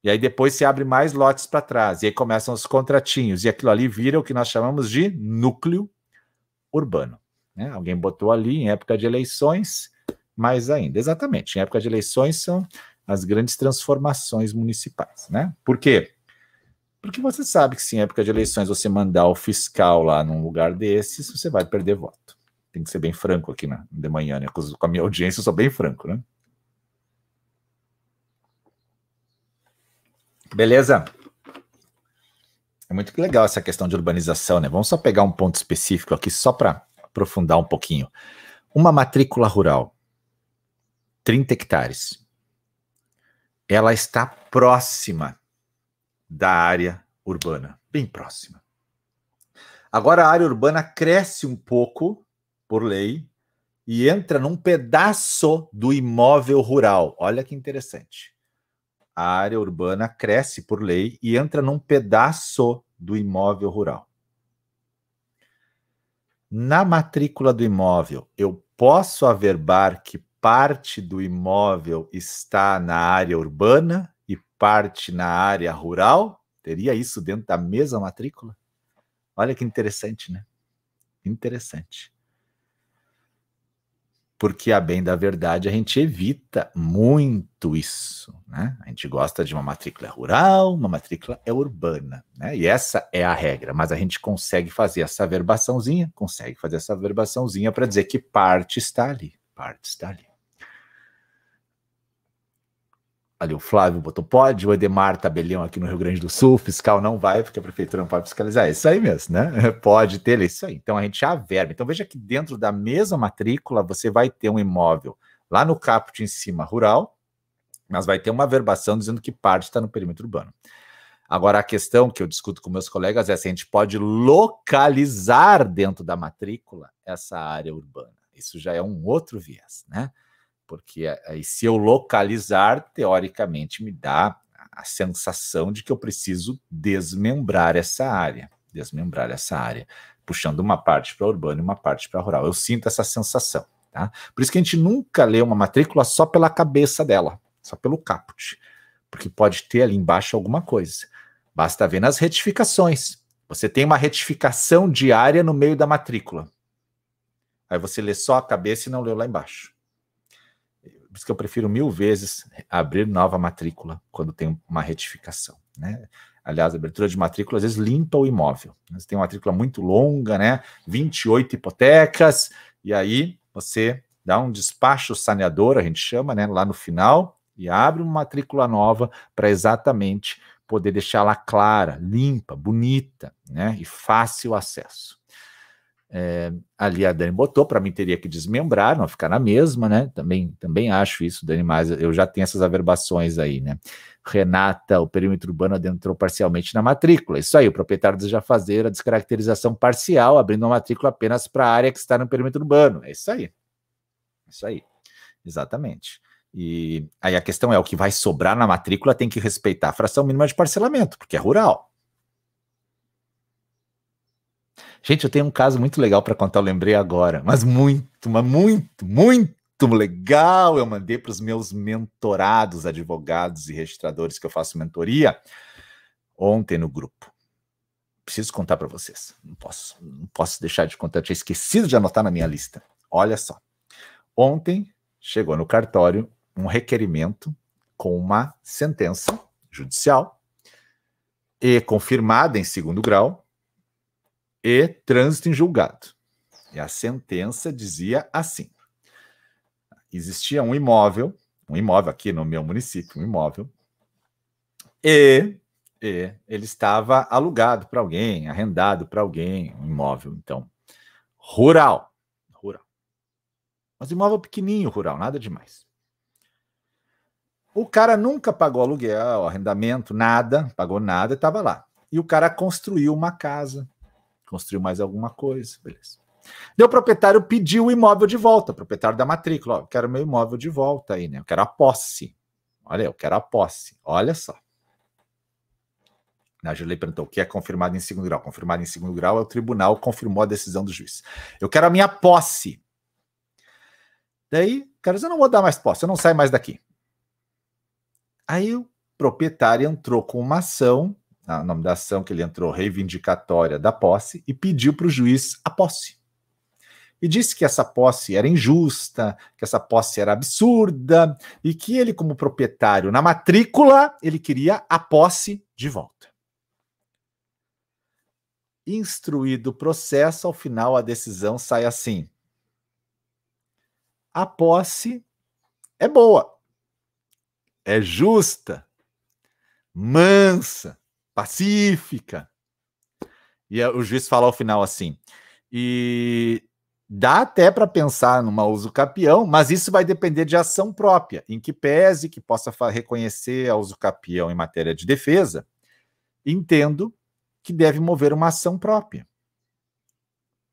E aí depois se abre mais lotes para trás. E aí começam os contratinhos. E aquilo ali vira o que nós chamamos de núcleo urbano. Né? Alguém botou ali em época de eleições, mais ainda. Exatamente. Em época de eleições são as grandes transformações municipais, né? Por quê? Porque você sabe que se em época de eleições você mandar o fiscal lá num lugar desses, você vai perder voto. Tem que ser bem franco aqui na, de manhã, né? Com a minha audiência eu sou bem franco, né? Beleza? É muito legal essa questão de urbanização, né? Vamos só pegar um ponto específico aqui, só para aprofundar um pouquinho. Uma matrícula rural, 30 hectares ela está próxima da área urbana, bem próxima. Agora a área urbana cresce um pouco por lei e entra num pedaço do imóvel rural. Olha que interessante. A área urbana cresce por lei e entra num pedaço do imóvel rural. Na matrícula do imóvel, eu posso averbar que parte do imóvel está na área urbana e parte na área rural? Teria isso dentro da mesma matrícula? Olha que interessante, né? Interessante. Porque, a bem da verdade, a gente evita muito isso, né? A gente gosta de uma matrícula rural, uma matrícula é urbana, né? E essa é a regra, mas a gente consegue fazer essa verbaçãozinha, consegue fazer essa verbaçãozinha para dizer que parte está ali, parte está ali. Ali o Flávio botou pode, o Edemar Tabelião aqui no Rio Grande do Sul, fiscal não vai, porque a prefeitura não pode fiscalizar. É isso aí mesmo, né? Pode ter, é isso aí. Então a gente averba. Então veja que dentro da mesma matrícula você vai ter um imóvel lá no caput em cima rural, mas vai ter uma verbação dizendo que parte está no perímetro urbano. Agora, a questão que eu discuto com meus colegas é se a gente pode localizar dentro da matrícula essa área urbana. Isso já é um outro viés, né? porque aí se eu localizar, teoricamente me dá a sensação de que eu preciso desmembrar essa área, desmembrar essa área, puxando uma parte para urbano e uma parte para rural. Eu sinto essa sensação, tá? Por isso que a gente nunca lê uma matrícula só pela cabeça dela, só pelo caput, porque pode ter ali embaixo alguma coisa. Basta ver nas retificações. Você tem uma retificação diária no meio da matrícula. Aí você lê só a cabeça e não leu lá embaixo. Por isso que eu prefiro mil vezes abrir nova matrícula quando tem uma retificação. Né? Aliás, a abertura de matrícula às vezes limpa o imóvel. Você tem uma matrícula muito longa, né? 28 hipotecas, e aí você dá um despacho saneador, a gente chama, né? Lá no final, e abre uma matrícula nova para exatamente poder deixá-la clara, limpa, bonita, né? E fácil acesso. É, ali a Dani botou, para mim teria que desmembrar, não ficar na mesma, né? Também, também acho isso, Dani, mas eu já tenho essas averbações aí, né? Renata, o perímetro urbano adentrou parcialmente na matrícula. Isso aí, o proprietário deseja fazer a descaracterização parcial, abrindo a matrícula apenas para a área que está no perímetro urbano. É isso aí. Isso aí. Exatamente. E aí a questão é: o que vai sobrar na matrícula tem que respeitar a fração mínima de parcelamento, porque é rural. Gente, eu tenho um caso muito legal para contar, eu lembrei agora, mas muito, mas muito, muito legal. Eu mandei para os meus mentorados, advogados e registradores que eu faço mentoria ontem no grupo. Preciso contar para vocês. Não posso, não posso deixar de contar. Eu tinha esquecido de anotar na minha lista. Olha só. Ontem chegou no cartório um requerimento com uma sentença judicial e confirmada em segundo grau e trânsito em julgado. E a sentença dizia assim: existia um imóvel, um imóvel aqui no meu município, um imóvel, e, e ele estava alugado para alguém, arrendado para alguém, um imóvel, então, rural, rural. Mas imóvel pequenininho, rural, nada demais. O cara nunca pagou aluguel, arrendamento, nada, pagou nada, estava lá. E o cara construiu uma casa, construiu mais alguma coisa, beleza. Daí o proprietário pediu o imóvel de volta, proprietário da matrícula, ó, eu quero meu imóvel de volta aí, né? Eu quero a posse. Olha, eu quero a posse. Olha só. A Julie perguntou o que é confirmado em segundo grau. Confirmado em segundo grau é o tribunal confirmou a decisão do juiz. Eu quero a minha posse. Daí, cara, eu não vou dar mais posse, eu não saio mais daqui. Aí o proprietário entrou com uma ação, o nome da ação que ele entrou, reivindicatória da posse, e pediu para o juiz a posse e disse que essa posse era injusta, que essa posse era absurda e que ele, como proprietário na matrícula, ele queria a posse de volta. Instruído o processo, ao final a decisão sai assim: a posse é boa, é justa, mansa, pacífica. E o juiz fala ao final assim: e Dá até para pensar numa uso capião, mas isso vai depender de ação própria, em que pese que possa reconhecer a uso capião em matéria de defesa, entendo que deve mover uma ação própria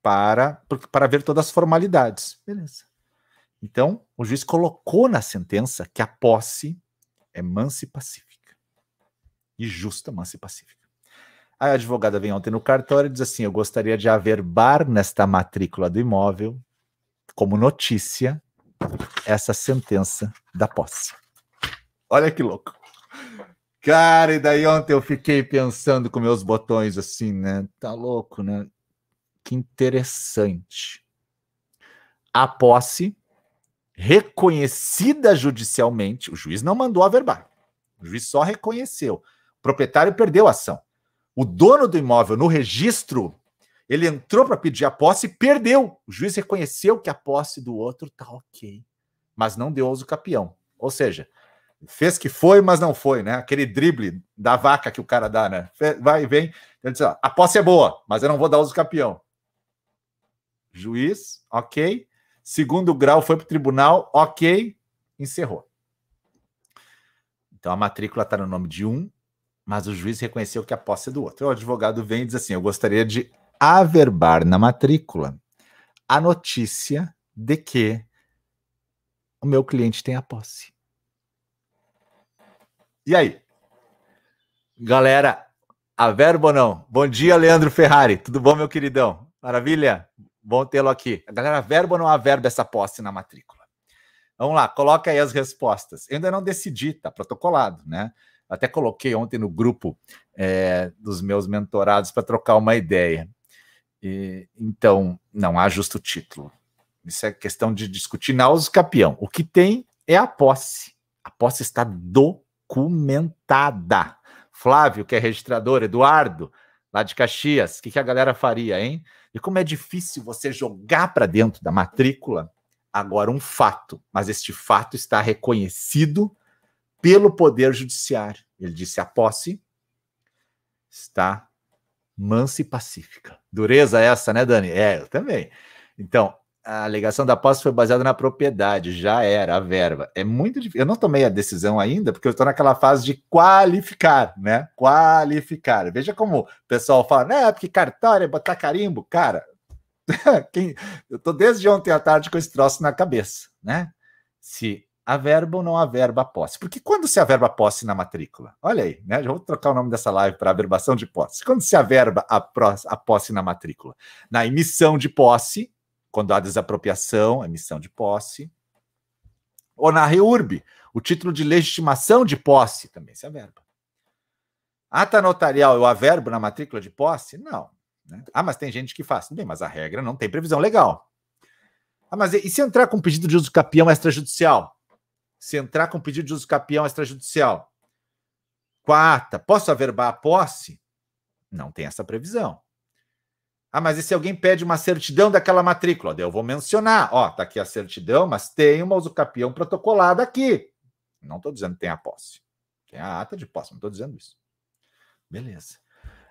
para, para ver todas as formalidades. Beleza. Então, o juiz colocou na sentença que a posse é mansa e pacífica. E justa, mansa e pacífica. A advogada vem ontem no cartório e diz assim: Eu gostaria de averbar nesta matrícula do imóvel, como notícia, essa sentença da posse. Olha que louco. Cara, e daí ontem eu fiquei pensando com meus botões assim, né? Tá louco, né? Que interessante. A posse reconhecida judicialmente, o juiz não mandou averbar. O juiz só reconheceu. Proprietário perdeu a ação. O dono do imóvel no registro, ele entrou para pedir a posse e perdeu. O juiz reconheceu que a posse do outro tá ok, mas não deu uso capião. Ou seja, fez que foi, mas não foi, né? Aquele drible da vaca que o cara dá, né? Vai e vem. Ele ó, a posse é boa, mas eu não vou dar uso capião. Juiz, ok. Segundo grau foi para o tribunal, ok. Encerrou. Então a matrícula está no nome de um, mas o juiz reconheceu que a posse é do outro. O advogado vem e diz assim: Eu gostaria de averbar na matrícula a notícia de que o meu cliente tem a posse. E aí? Galera, averba ou não? Bom dia, Leandro Ferrari. Tudo bom, meu queridão? Maravilha? Bom tê-lo aqui. Galera, averba ou não averba essa posse na matrícula? Vamos lá, coloca aí as respostas. Eu ainda não decidi, tá protocolado, né? Até coloquei ontem no grupo é, dos meus mentorados para trocar uma ideia. E, então, não há justo título. Isso é questão de discutir na uso capião. O que tem é a posse. A posse está documentada. Flávio, que é registrador, Eduardo, lá de Caxias, o que, que a galera faria, hein? E como é difícil você jogar para dentro da matrícula agora um fato, mas este fato está reconhecido pelo Poder Judiciário. Ele disse: a posse está mansa e pacífica. Dureza essa, né, Dani? É, eu também. Então, A alegação da posse foi baseada na propriedade, já era a verba. É muito difícil. Eu não tomei a decisão ainda, porque eu estou naquela fase de qualificar, né? Qualificar. Veja como o pessoal fala, né? Porque cartório é botar carimbo. Cara, quem... eu estou desde ontem à tarde com esse troço na cabeça, né? Se a verba ou não a verba a posse. Porque quando se averba a posse na matrícula? Olha aí, né? Já vou trocar o nome dessa live para averbação de posse. Quando se averba a, a posse na matrícula? Na emissão de posse, quando há desapropriação, emissão de posse, ou na reurb, o título de legitimação de posse também se averba. Ata notarial eu averbo na matrícula de posse? Não. Né? Ah, mas tem gente que faz. Bem, mas a regra não tem previsão legal. Ah, mas e se entrar com pedido de uso capião extrajudicial? Se entrar com pedido de uso capião extrajudicial com a ata, posso averbar a posse? Não tem essa previsão. Ah, mas e se alguém pede uma certidão daquela matrícula? Eu vou mencionar, ó, tá aqui a certidão, mas tem uma usucapião protocolada aqui. Não estou dizendo que tem a posse. Tem a ata de posse, não estou dizendo isso. Beleza.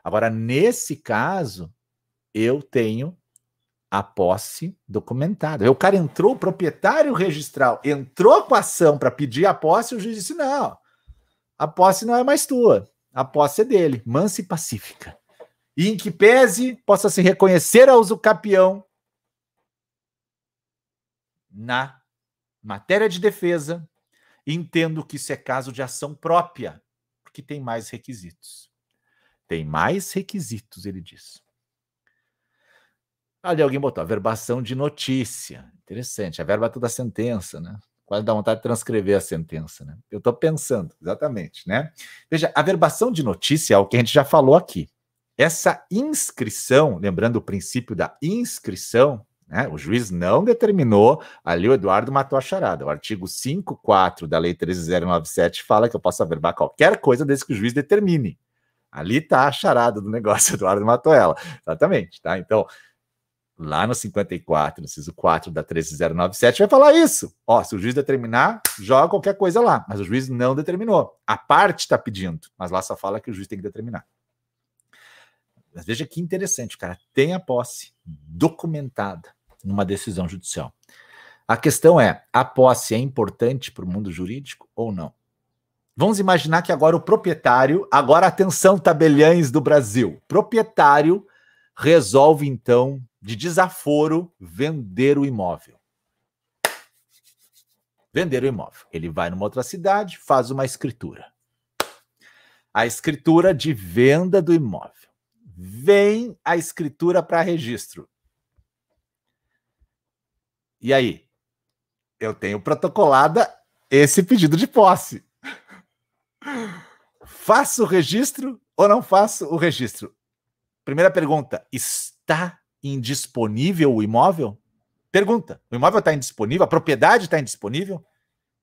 Agora, nesse caso, eu tenho a posse documentada. O cara entrou, o proprietário registral entrou com a ação para pedir a posse, o juiz disse: não, a posse não é mais tua, a posse é dele, mansa e pacífica. E em que pese possa se reconhecer a usucapião na matéria de defesa, entendo que isso é caso de ação própria, porque tem mais requisitos. Tem mais requisitos, ele diz. Ali alguém botou a verbação de notícia. Interessante. A verba toda a sentença, né? Quase dá vontade de transcrever a sentença, né? Eu estou pensando, exatamente, né? Veja, a verbação de notícia é o que a gente já falou aqui. Essa inscrição, lembrando o princípio da inscrição, né? O juiz não determinou, ali o Eduardo matou a charada. O artigo 5.4 da Lei 13097 fala que eu posso averbar qualquer coisa desde que o juiz determine. Ali está a charada do negócio, Eduardo matou ela. Exatamente, tá? Então, lá no 54, no inciso 4 da 13097, vai falar isso. Ó, se o juiz determinar, joga qualquer coisa lá. Mas o juiz não determinou. A parte está pedindo, mas lá só fala que o juiz tem que determinar. Mas veja que interessante, cara. Tem a posse documentada numa decisão judicial. A questão é: a posse é importante para o mundo jurídico ou não? Vamos imaginar que agora o proprietário, agora atenção, tabeliães do Brasil, proprietário resolve então de desaforo vender o imóvel. Vender o imóvel. Ele vai numa outra cidade, faz uma escritura. A escritura de venda do imóvel. Vem a escritura para registro. E aí? Eu tenho protocolada esse pedido de posse. Faço o registro ou não faço o registro? Primeira pergunta: está indisponível o imóvel? Pergunta: o imóvel está indisponível? A propriedade está indisponível?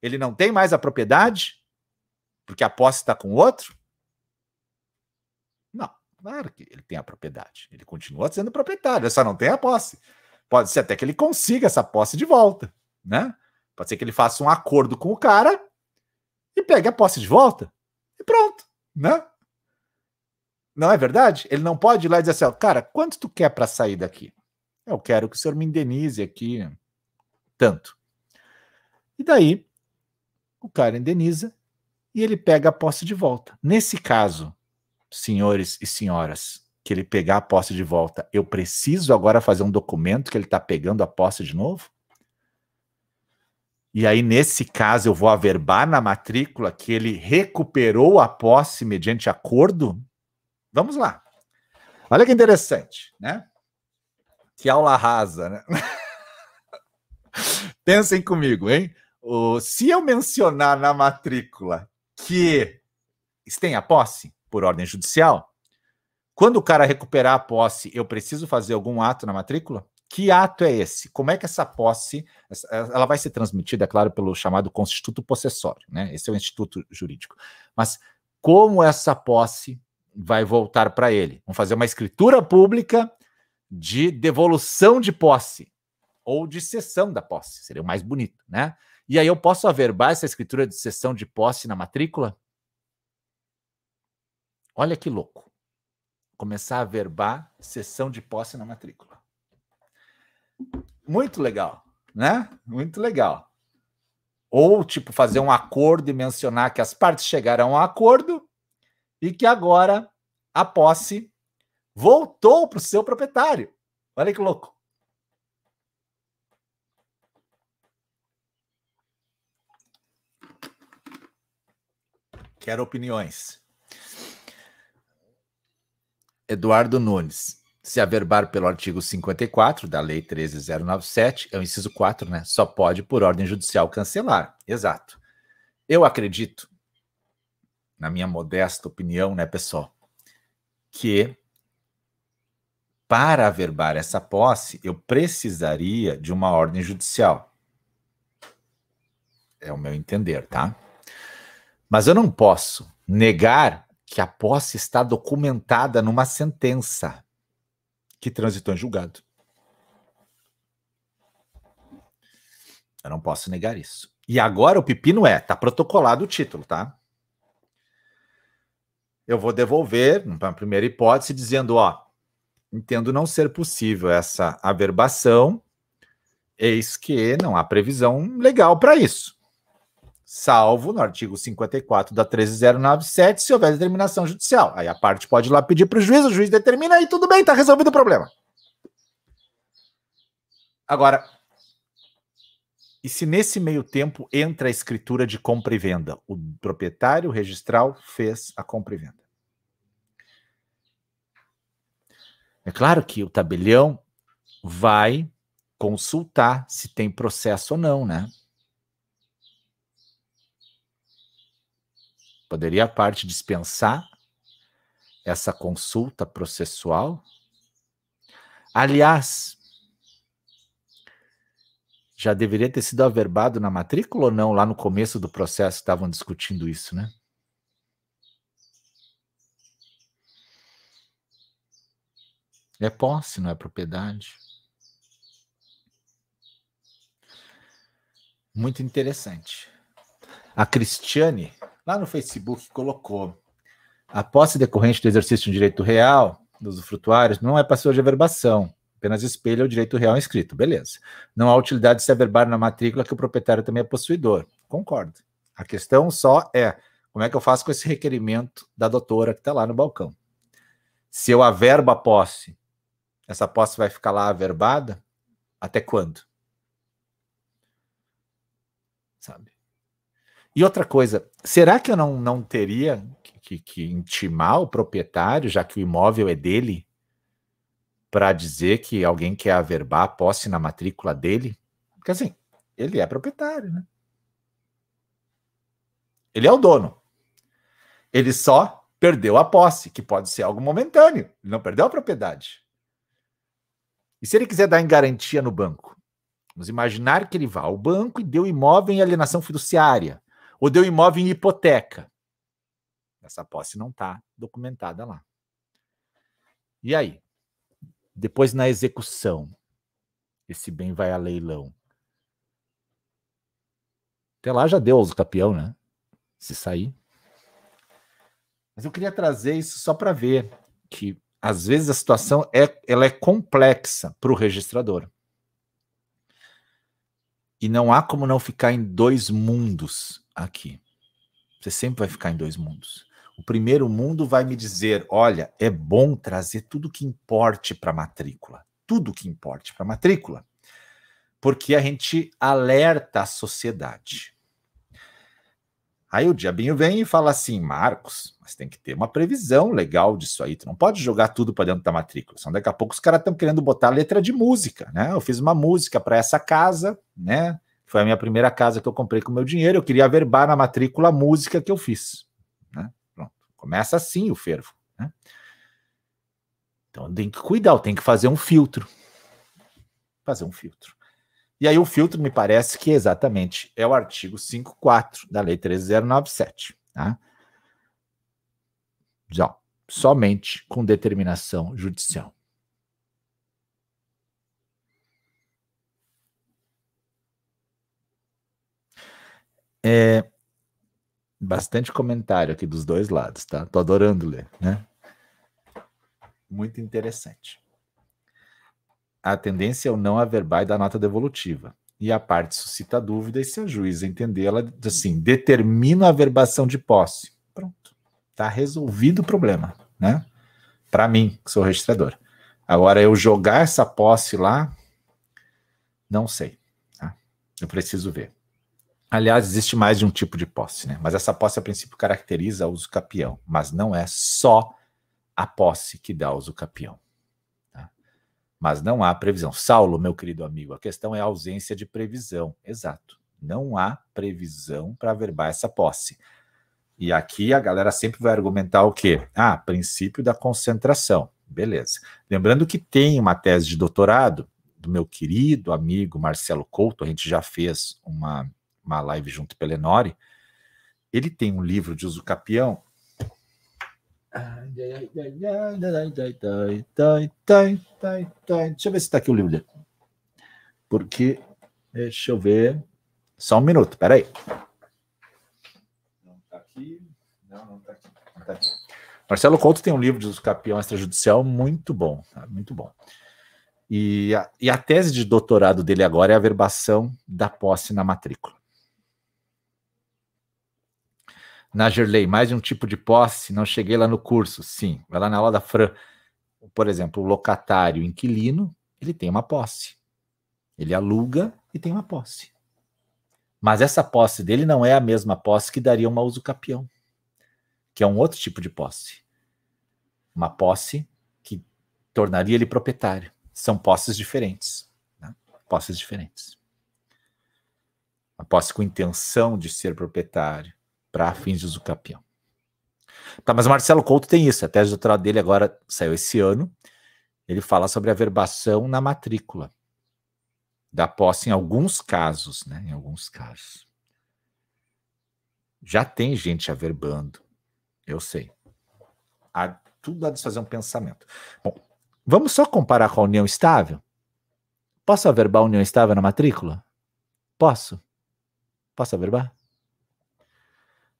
Ele não tem mais a propriedade? Porque a posse está com outro? Não, claro que ele tem a propriedade. Ele continua sendo proprietário, só não tem a posse. Pode ser até que ele consiga essa posse de volta, né? Pode ser que ele faça um acordo com o cara e pegue a posse de volta. E pronto, né? Não é verdade? Ele não pode ir lá e dizer assim, cara, quanto tu quer para sair daqui? Eu quero que o senhor me indenize aqui tanto. E daí, o cara indeniza e ele pega a posse de volta. Nesse caso, senhores e senhoras, que ele pegar a posse de volta, eu preciso agora fazer um documento que ele está pegando a posse de novo? E aí, nesse caso, eu vou averbar na matrícula que ele recuperou a posse mediante acordo? Vamos lá. Olha que interessante, né? Que aula rasa, né? Pensem comigo, hein? O, se eu mencionar na matrícula que tem a posse por ordem judicial, quando o cara recuperar a posse, eu preciso fazer algum ato na matrícula? Que ato é esse? Como é que essa posse, ela vai ser transmitida, é claro, pelo chamado constituto possessório, né? Esse é o instituto jurídico. Mas como essa posse vai voltar para ele. Vamos fazer uma escritura pública de devolução de posse ou de cessão da posse, seria o mais bonito, né? E aí eu posso averbar essa escritura de cessão de posse na matrícula? Olha que louco. Começar a averbar cessão de posse na matrícula. Muito legal, né? Muito legal. Ou, tipo, fazer um acordo e mencionar que as partes chegaram a um acordo e que agora a posse voltou para o seu proprietário. Olha que louco. Quero opiniões. Eduardo Nunes. Se averbar pelo artigo 54 da Lei 13097, é o inciso 4, né? Só pode, por ordem judicial, cancelar. Exato. Eu acredito, na minha modesta opinião, né, pessoal, que para averbar essa posse, eu precisaria de uma ordem judicial. É o meu entender, tá? Mas eu não posso negar que a posse está documentada numa sentença que transitou em julgado. Eu não posso negar isso. E agora o pepino é, tá protocolado o título, tá? Eu vou devolver, na primeira hipótese, dizendo, ó, entendo não ser possível essa averbação, eis que não há previsão legal para isso salvo no artigo 54 da 13097, se houver determinação judicial. Aí a parte pode ir lá pedir para o juiz, o juiz determina e tudo bem, está resolvido o problema. Agora, e se nesse meio tempo entra a escritura de compra e venda? O proprietário registral fez a compra e venda. É claro que o tabelião vai consultar se tem processo ou não, né? Poderia a parte dispensar essa consulta processual? Aliás, já deveria ter sido averbado na matrícula ou não? Lá no começo do processo estavam discutindo isso, né? É posse, não é propriedade. Muito interessante. A Cristiane lá no Facebook colocou a posse decorrente do exercício de um direito real dos usufrutuários não é passiva de averbação, apenas espelha o direito real inscrito. Beleza. Não há utilidade de se averbar na matrícula que o proprietário também é possuidor. Concordo. A questão só é como é que eu faço com esse requerimento da doutora que está lá no balcão. Se eu averbo a posse, essa posse vai ficar lá averbada? Até quando? Sabe? E outra coisa, será que eu não, não teria que, que intimar o proprietário, já que o imóvel é dele, para dizer que alguém quer averbar a posse na matrícula dele? Porque assim, ele é proprietário, né? Ele é o dono. Ele só perdeu a posse, que pode ser algo momentâneo. Ele não perdeu a propriedade. E se ele quiser dar em garantia no banco? Vamos imaginar que ele vá ao banco e deu imóvel em alienação fiduciária ou deu imóvel em hipoteca. Essa posse não está documentada lá. E aí? Depois na execução, esse bem vai a leilão. Até lá já deu os capião, né? Se sair. Mas eu queria trazer isso só para ver que às vezes a situação é, ela é complexa para o registrador. E não há como não ficar em dois mundos aqui. Você sempre vai ficar em dois mundos. O primeiro mundo vai me dizer: olha, é bom trazer tudo que importe para a matrícula. Tudo que importe para a matrícula. Porque a gente alerta a sociedade. Aí o diabinho vem e fala assim: Marcos, mas tem que ter uma previsão legal disso aí. Tu não pode jogar tudo para dentro da matrícula. Senão daqui a pouco os caras estão querendo botar letra de música, né? Eu fiz uma música para essa casa, né? Foi a minha primeira casa que eu comprei com meu dinheiro. Eu queria averbar na matrícula a música que eu fiz. Né? Pronto. Começa assim o fervo. Né? Então tem que cuidar, tem que fazer um filtro. Fazer um filtro. E aí o filtro me parece que exatamente é o artigo 5.4 da Lei 13097. Tá? Já, somente com determinação judicial. É, bastante comentário aqui dos dois lados, tá? Tô adorando ler, né? Muito interessante. A tendência é o não averbar da nota devolutiva. E a parte suscita dúvida, e se a juíza entendê-la, assim, determina a averbação de posse. Pronto. Está resolvido o problema, né? Para mim, que sou registrador. Agora, eu jogar essa posse lá, não sei. Tá? Eu preciso ver. Aliás, existe mais de um tipo de posse, né? Mas essa posse, a princípio, caracteriza o uso capião, mas não é só a posse que dá uso capião. Mas não há previsão. Saulo, meu querido amigo, a questão é a ausência de previsão. Exato. Não há previsão para averbar essa posse. E aqui a galera sempre vai argumentar o quê? Ah, princípio da concentração. Beleza. Lembrando que tem uma tese de doutorado do meu querido amigo Marcelo Couto, a gente já fez uma uma live junto com Pelenori, ele tem um livro de uso capião. Deixa eu ver se está aqui o livro dele. Porque, deixa eu ver. Só um minuto, peraí. Não está aqui. Não, não está aqui. Não tá aqui. Marcelo Couto tem um livro de capião extrajudicial muito bom, tá? muito bom. E a, e a tese de doutorado dele agora é a verbação da posse na matrícula. Na Gerlei, mais de um tipo de posse, não cheguei lá no curso. Sim, vai lá na aula da Fran. Por exemplo, o locatário inquilino, ele tem uma posse. Ele aluga e tem uma posse. Mas essa posse dele não é a mesma posse que daria uma uso capião, que é um outro tipo de posse. Uma posse que tornaria ele proprietário. São posses diferentes. Né? Posses diferentes. Uma posse com intenção de ser proprietário para fins de uso capião. Tá, mas Marcelo Couto tem isso, a tese de doutorado dele agora saiu esse ano. Ele fala sobre a verbação na matrícula da posse em alguns casos, né? Em alguns casos. Já tem gente averbando, eu sei. Há, tudo há de fazer um pensamento. Bom, vamos só comparar com a união estável? Posso averbar a união estável na matrícula? Posso? Posso averbar?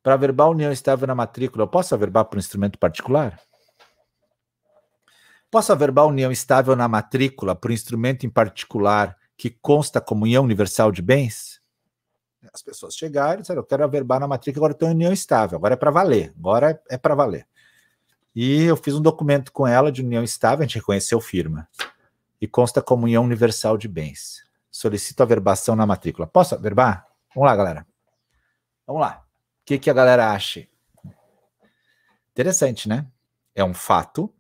Para averbar união estável na matrícula, eu posso averbar por um instrumento particular? Posso averbar união estável na matrícula por um instrumento em particular que consta como união universal de bens? As pessoas chegaram e disseram: Eu quero averbar na matrícula, agora estou em união estável, agora é para valer, agora é, é para valer. E eu fiz um documento com ela de união estável, a gente reconheceu firma, e consta como união universal de bens. Solicito averbação na matrícula. Posso averbar? Vamos lá, galera. Vamos lá que, que a galera acha? Interessante, né? É um fato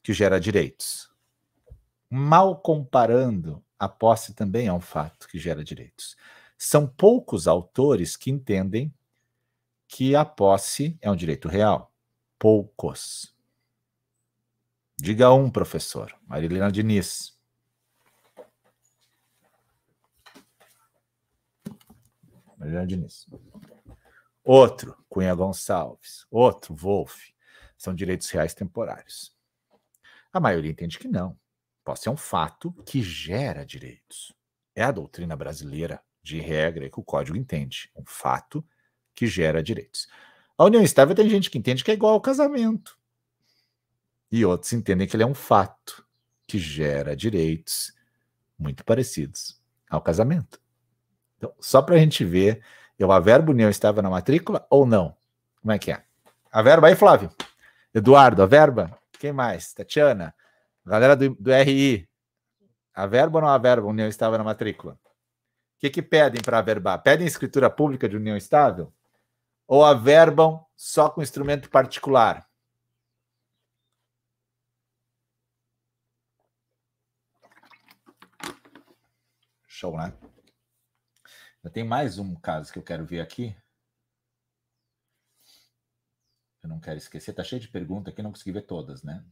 que gera direitos. Mal comparando, a posse também é um fato que gera direitos. São poucos autores que entendem que a posse é um direito real. Poucos. Diga um, professor. Marilena Diniz. Marilena Diniz. Outro, Cunha Gonçalves. Outro, Wolff. São direitos reais temporários. A maioria entende que não. Posse é um fato que gera direitos. É a doutrina brasileira, de regra, que o código entende. Um fato que gera direitos. A união estável tem gente que entende que é igual ao casamento. E outros entendem que ele é um fato que gera direitos muito parecidos ao casamento. Então, só para a gente ver eu averbo união estava na matrícula ou não? Como é que é? A verba aí, Flávio. Eduardo, a verba? Quem mais? Tatiana? Galera do, do RI. A verba ou não a verba? União estava na matrícula? O que, que pedem para averbar? Pedem escritura pública de união estável? Ou averbam só com instrumento particular? Show, né? Eu tenho mais um caso que eu quero ver aqui. Eu não quero esquecer. Tá cheio de perguntas aqui, não consegui ver todas, né?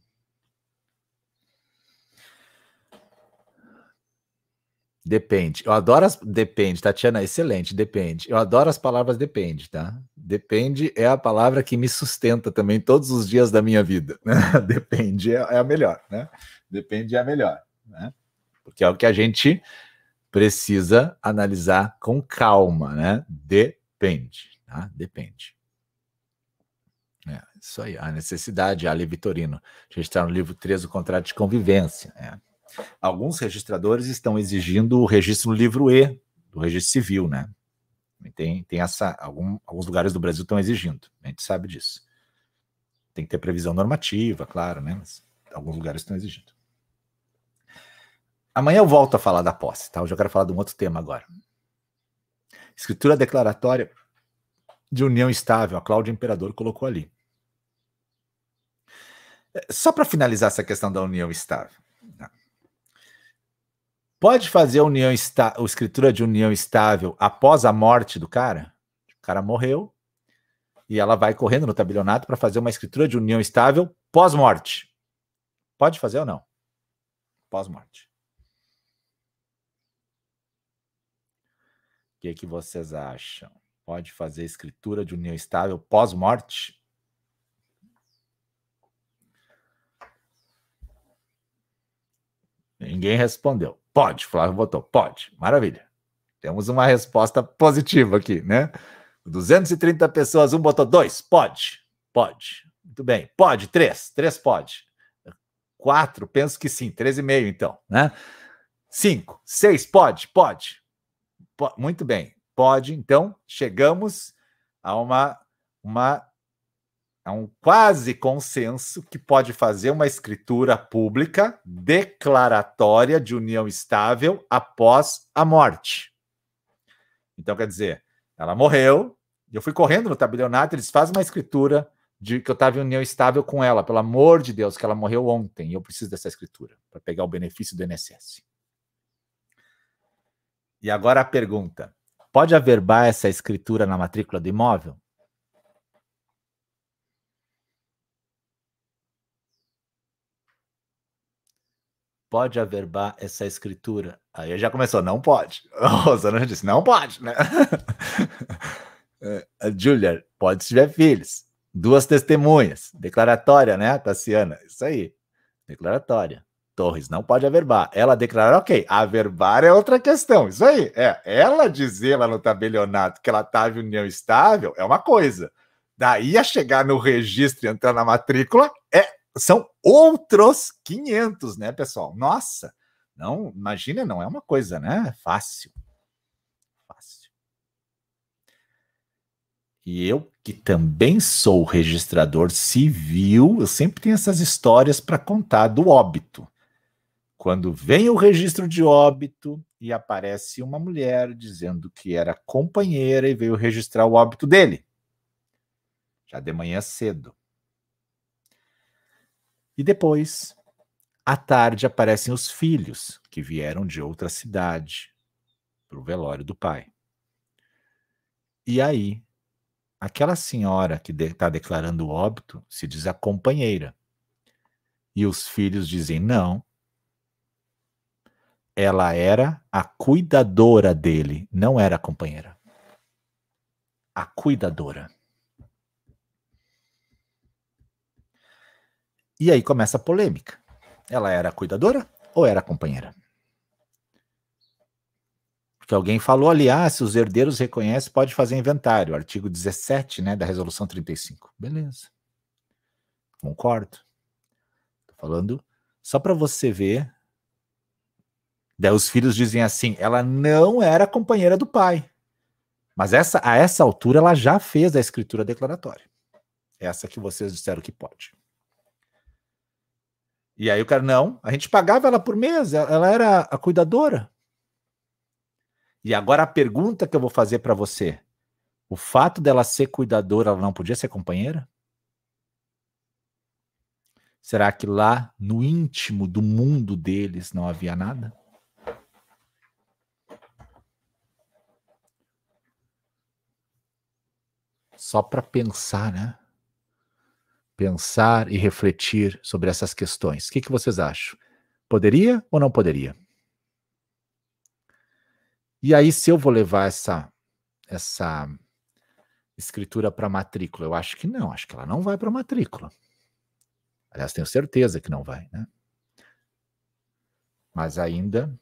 Depende. Eu adoro as. Depende, Tatiana, excelente, depende. Eu adoro as palavras depende, tá? Depende é a palavra que me sustenta também todos os dias da minha vida. Né? Depende é, é a melhor, né? Depende é a melhor, né? Porque é o que a gente precisa analisar com calma, né? Depende, tá? Depende. É, isso aí, a necessidade, Ali Vitorino. Gente está no livro 3, o contrato de convivência. É. Alguns registradores estão exigindo o registro no livro E do registro civil, né? Tem, tem essa. Algum, alguns lugares do Brasil estão exigindo, a gente sabe disso. Tem que ter previsão normativa, claro, né? Mas alguns lugares estão exigindo. Amanhã eu volto a falar da posse, tá? Eu quero falar de um outro tema agora. Escritura declaratória de união estável, a Cláudia Imperador colocou ali. É, só para finalizar essa questão da união estável. Tá? Pode fazer a união está, a escritura de união estável após a morte do cara? O cara morreu e ela vai correndo no tabelionato para fazer uma escritura de união estável pós-morte. Pode fazer ou não? Pós-morte. Que, que vocês acham? Pode fazer escritura de união estável pós-morte? Ninguém respondeu. Pode, Flávio votou. Pode. Maravilha. Temos uma resposta positiva aqui, né? 230 pessoas, um botou dois. Pode. Pode. Muito bem. Pode, três. Três pode. Quatro, penso que sim. Três e meio, então, né? Cinco, seis, pode, pode. Muito bem. Pode, então, chegamos a uma, uma a um quase consenso que pode fazer uma escritura pública declaratória de união estável após a morte. Então, quer dizer, ela morreu, eu fui correndo no tabelionato, eles fazem uma escritura de que eu estava em união estável com ela, pelo amor de Deus, que ela morreu ontem, eu preciso dessa escritura para pegar o benefício do INSS. E agora a pergunta: pode averbar essa escritura na matrícula do imóvel? Pode averbar essa escritura? Aí já começou, não pode. A Rosana já disse, não pode, né? a Julia, pode se tiver filhos. Duas testemunhas. Declaratória, né, Tassiana? Isso aí. Declaratória. Torres não pode averbar. Ela declarar, ok, averbar é outra questão. Isso aí, é. Ela dizer lá no tabelionato que ela estava em união estável é uma coisa. Daí a chegar no registro e entrar na matrícula é, são outros 500, né, pessoal? Nossa, não, imagina, não é uma coisa, né? Fácil. Fácil. E eu, que também sou registrador civil, eu sempre tenho essas histórias para contar do óbito quando vem o registro de óbito e aparece uma mulher dizendo que era companheira e veio registrar o óbito dele, já de manhã cedo. E depois, à tarde, aparecem os filhos que vieram de outra cidade para o velório do pai. E aí, aquela senhora que está de, declarando o óbito se diz a companheira. E os filhos dizem: não, ela era a cuidadora dele, não era a companheira. A cuidadora. E aí começa a polêmica. Ela era a cuidadora ou era a companheira? Porque alguém falou ali, ah, se os herdeiros reconhecem, pode fazer inventário. Artigo 17, né, da resolução 35. Beleza. Concordo. Tô falando só para você ver Daí os filhos dizem assim: ela não era companheira do pai. Mas essa, a essa altura ela já fez a escritura declaratória. Essa que vocês disseram que pode. E aí o cara, não, a gente pagava ela por mês, ela era a cuidadora. E agora a pergunta que eu vou fazer para você: o fato dela ser cuidadora, ela não podia ser companheira? Será que lá no íntimo do mundo deles não havia nada? Só para pensar, né? Pensar e refletir sobre essas questões. O que, que vocês acham? Poderia ou não poderia? E aí, se eu vou levar essa, essa escritura para matrícula, eu acho que não, acho que ela não vai para matrícula. Aliás, tenho certeza que não vai, né? Mas ainda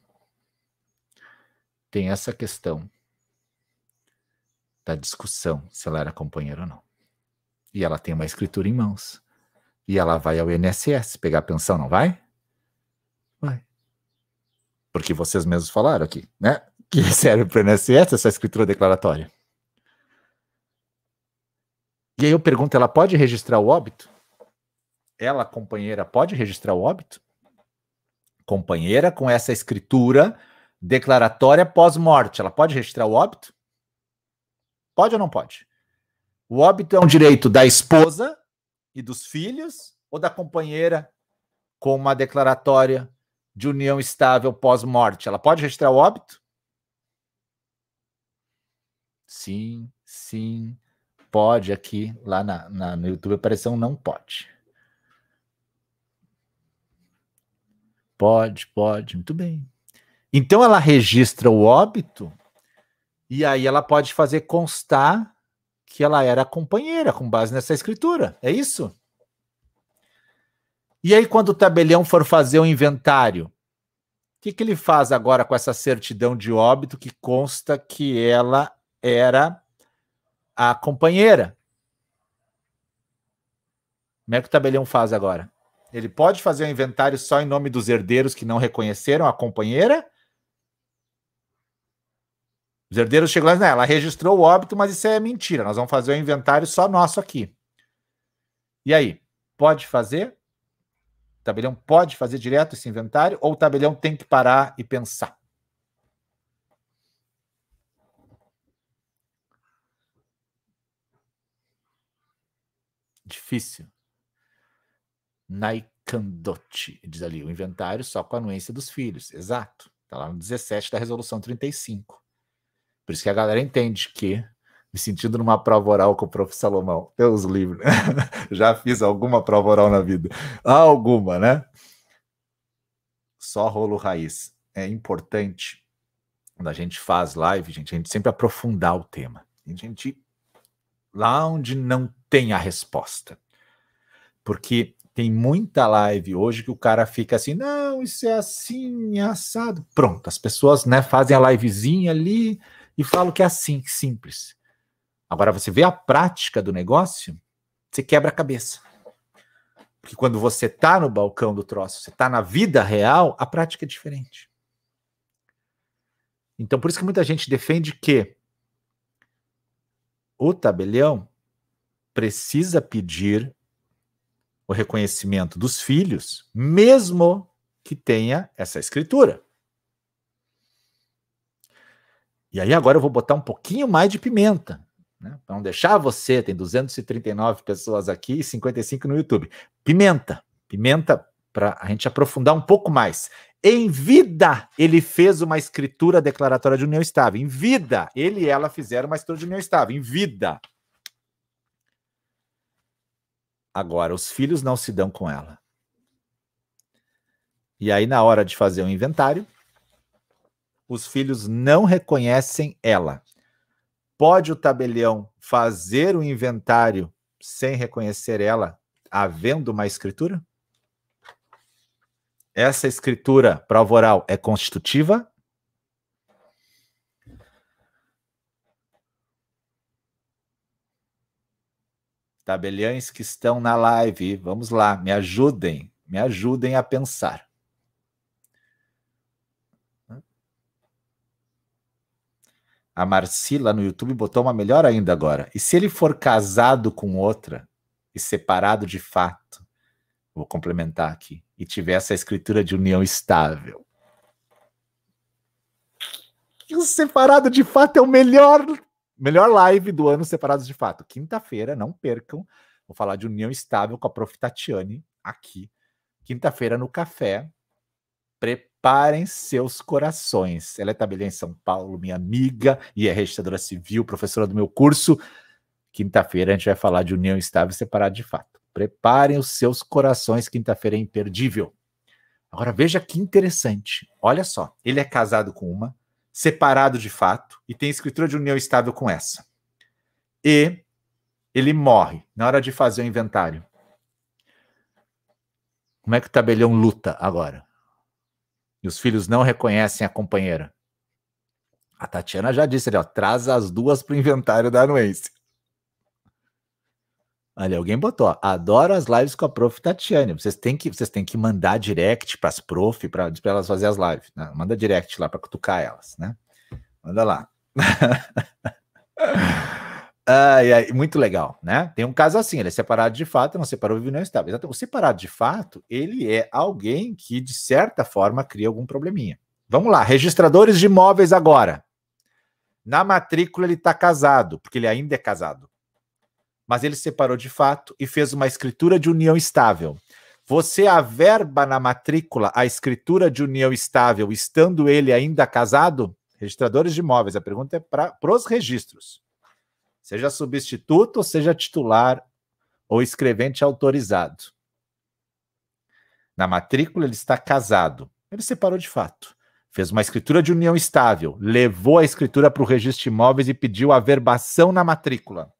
tem essa questão da discussão se ela era companheira ou não. E ela tem uma escritura em mãos. E ela vai ao INSS pegar a pensão, não vai? Vai. Porque vocês mesmos falaram aqui, né? Que serve para o INSS essa escritura declaratória. E aí eu pergunto, ela pode registrar o óbito? Ela, companheira, pode registrar o óbito? Companheira com essa escritura declaratória pós-morte, ela pode registrar o óbito? Pode ou não pode? O óbito é um direito da esposa e dos filhos ou da companheira com uma declaratória de união estável pós-morte? Ela pode registrar o óbito? Sim, sim, pode aqui. Lá na, na no YouTube apareceu um não pode. Pode, pode, muito bem. Então ela registra o óbito e aí ela pode fazer constar que ela era companheira com base nessa escritura. É isso? E aí, quando o tabelião for fazer o inventário, o que, que ele faz agora com essa certidão de óbito que consta que ela era a companheira? Como é que o tabelião faz agora? Ele pode fazer o inventário só em nome dos herdeiros que não reconheceram a companheira? Os herdeiros chegam lá e ela registrou o óbito, mas isso é mentira. Nós vamos fazer o inventário só nosso aqui. E aí, pode fazer? O tabelião pode fazer direto esse inventário ou o tabelião tem que parar e pensar? Difícil. Naikandochi, diz ali, o inventário só com a anuência dos filhos. Exato. Está lá no 17 da resolução 35. Por isso que a galera entende que, me sentindo numa prova oral com o prof. Salomão, Deus livre, já fiz alguma prova oral na vida. Alguma, né? Só rolo raiz. É importante, quando a gente faz live, gente, a gente sempre aprofundar o tema. A gente lá onde não tem a resposta. Porque tem muita live hoje que o cara fica assim, não, isso é assim, é assado. Pronto, as pessoas né, fazem a livezinha ali e falam que é assim, simples. Agora você vê a prática do negócio, você quebra a cabeça. Porque quando você está no balcão do troço, você está na vida real, a prática é diferente. Então, por isso que muita gente defende que o tabelião precisa pedir o reconhecimento dos filhos, mesmo que tenha essa escritura. E aí agora eu vou botar um pouquinho mais de pimenta, né? Para não deixar você, tem 239 pessoas aqui e 55 no YouTube. Pimenta, pimenta para a gente aprofundar um pouco mais. Em vida, ele fez uma escritura declaratória de união estável. Em vida, ele e ela fizeram uma escritura de união estável. Em vida. Agora, os filhos não se dão com ela. E aí, na hora de fazer o um inventário, os filhos não reconhecem ela. Pode o tabelião fazer o inventário sem reconhecer ela, havendo uma escritura? Essa escritura prova oral é constitutiva? Tabeliães que estão na live, vamos lá, me ajudem, me ajudem a pensar. A Marcila no YouTube botou uma melhor ainda agora. E se ele for casado com outra e separado de fato, vou complementar aqui, e tiver essa escritura de união estável. E o separado de fato é o melhor melhor live do ano separados de fato. Quinta-feira, não percam. Vou falar de união estável com a Prof. Tatiane aqui. Quinta-feira no café. Preparem seus corações. Ela é tabeliã em São Paulo, minha amiga, e é registradora civil, professora do meu curso. Quinta-feira a gente vai falar de união estável e separado de fato. Preparem os seus corações, quinta-feira é imperdível. Agora veja que interessante. Olha só, ele é casado com uma, separado de fato, e tem escritura de união estável com essa. E ele morre na hora de fazer o inventário. Como é que o tabelião luta agora? E os filhos não reconhecem a companheira. A Tatiana já disse ali, ó, traz as duas para o inventário da anuência. Olha, alguém botou, adoro as lives com a prof Tatiane. Vocês têm que, vocês têm que mandar direct para as prof, para elas fazer as lives. Né? Manda direct lá para cutucar elas, né? Manda lá. ai, ai, muito legal, né? Tem um caso assim, ele é separado de fato, não separou, vive não estável. O separado de fato, ele é alguém que, de certa forma, cria algum probleminha. Vamos lá, registradores de imóveis agora. Na matrícula ele está casado, porque ele ainda é casado mas ele separou de fato e fez uma escritura de união estável. Você averba na matrícula a escritura de união estável, estando ele ainda casado? Registradores de imóveis, a pergunta é para os registros. Seja substituto, seja titular ou escrevente autorizado. Na matrícula ele está casado. Ele separou de fato. Fez uma escritura de união estável, levou a escritura para o registro de imóveis e pediu a verbação na matrícula.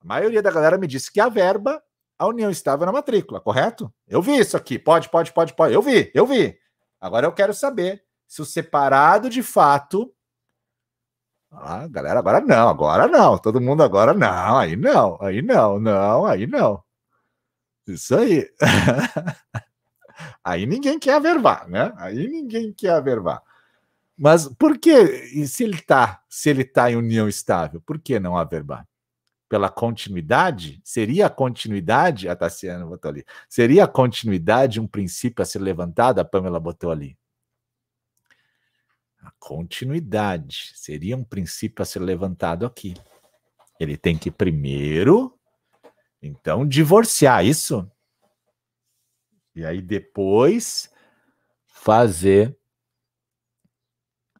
A maioria da galera me disse que a verba, a união estava na matrícula, correto? Eu vi isso aqui. Pode, pode, pode, pode. Eu vi, eu vi. Agora eu quero saber se o separado de fato. Ah, galera, agora não, agora não. Todo mundo agora não, aí não, aí não, não, aí não. Isso aí. aí ninguém quer averbar, né? Aí ninguém quer averbar. Mas por que, e se ele está, se ele tá em união estável, por que não averbar? pela continuidade, seria a continuidade, a Tassiana botou ali, seria a continuidade um princípio a ser levantado, a Pamela botou ali. A continuidade seria um princípio a ser levantado aqui. Ele tem que primeiro, então, divorciar isso. E aí depois fazer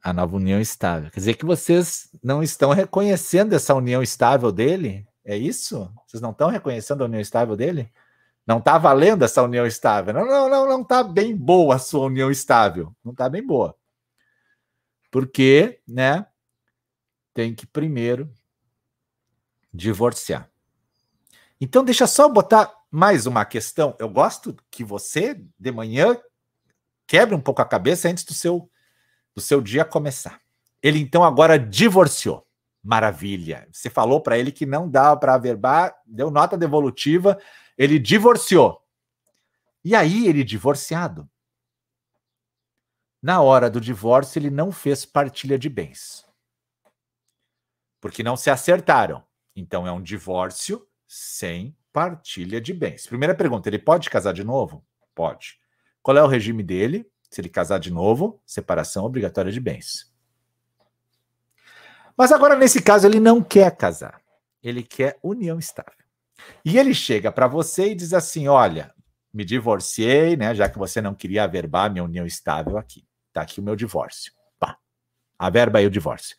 a nova união estável. Quer dizer que vocês não estão reconhecendo essa união estável dele? É isso? Vocês não estão reconhecendo a união estável dele? Não está valendo essa união estável? Não, não, não, não está bem boa a sua união estável. Não está bem boa. Porque, né? Tem que primeiro divorciar. Então, deixa só botar mais uma questão. Eu gosto que você, de manhã, quebre um pouco a cabeça antes do seu do seu dia começar. Ele então agora divorciou. Maravilha. Você falou para ele que não dava para averbar, deu nota devolutiva, ele divorciou. E aí ele divorciado. Na hora do divórcio ele não fez partilha de bens. Porque não se acertaram. Então é um divórcio sem partilha de bens. Primeira pergunta, ele pode casar de novo? Pode. Qual é o regime dele? Se ele casar de novo, separação obrigatória de bens. Mas agora, nesse caso, ele não quer casar. Ele quer união estável. E ele chega para você e diz assim: Olha, me divorciei, né? Já que você não queria averbar minha união estável aqui. Tá aqui o meu divórcio. Pá. Averba aí o divórcio.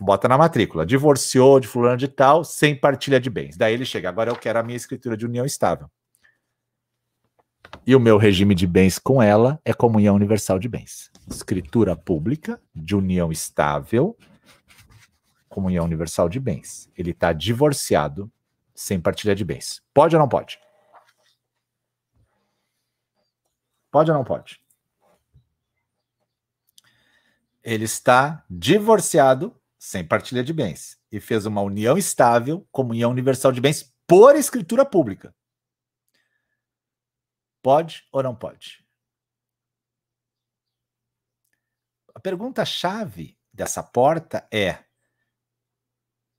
Bota na matrícula. Divorciou de fulano de tal, sem partilha de bens. Daí ele chega, agora eu quero a minha escritura de união estável. E o meu regime de bens com ela é comunhão universal de bens. Escritura pública de união estável, comunhão universal de bens. Ele está divorciado sem partilha de bens. Pode ou não pode? Pode ou não pode? Ele está divorciado sem partilha de bens e fez uma união estável, comunhão universal de bens por escritura pública. Pode ou não pode? A pergunta-chave dessa porta é: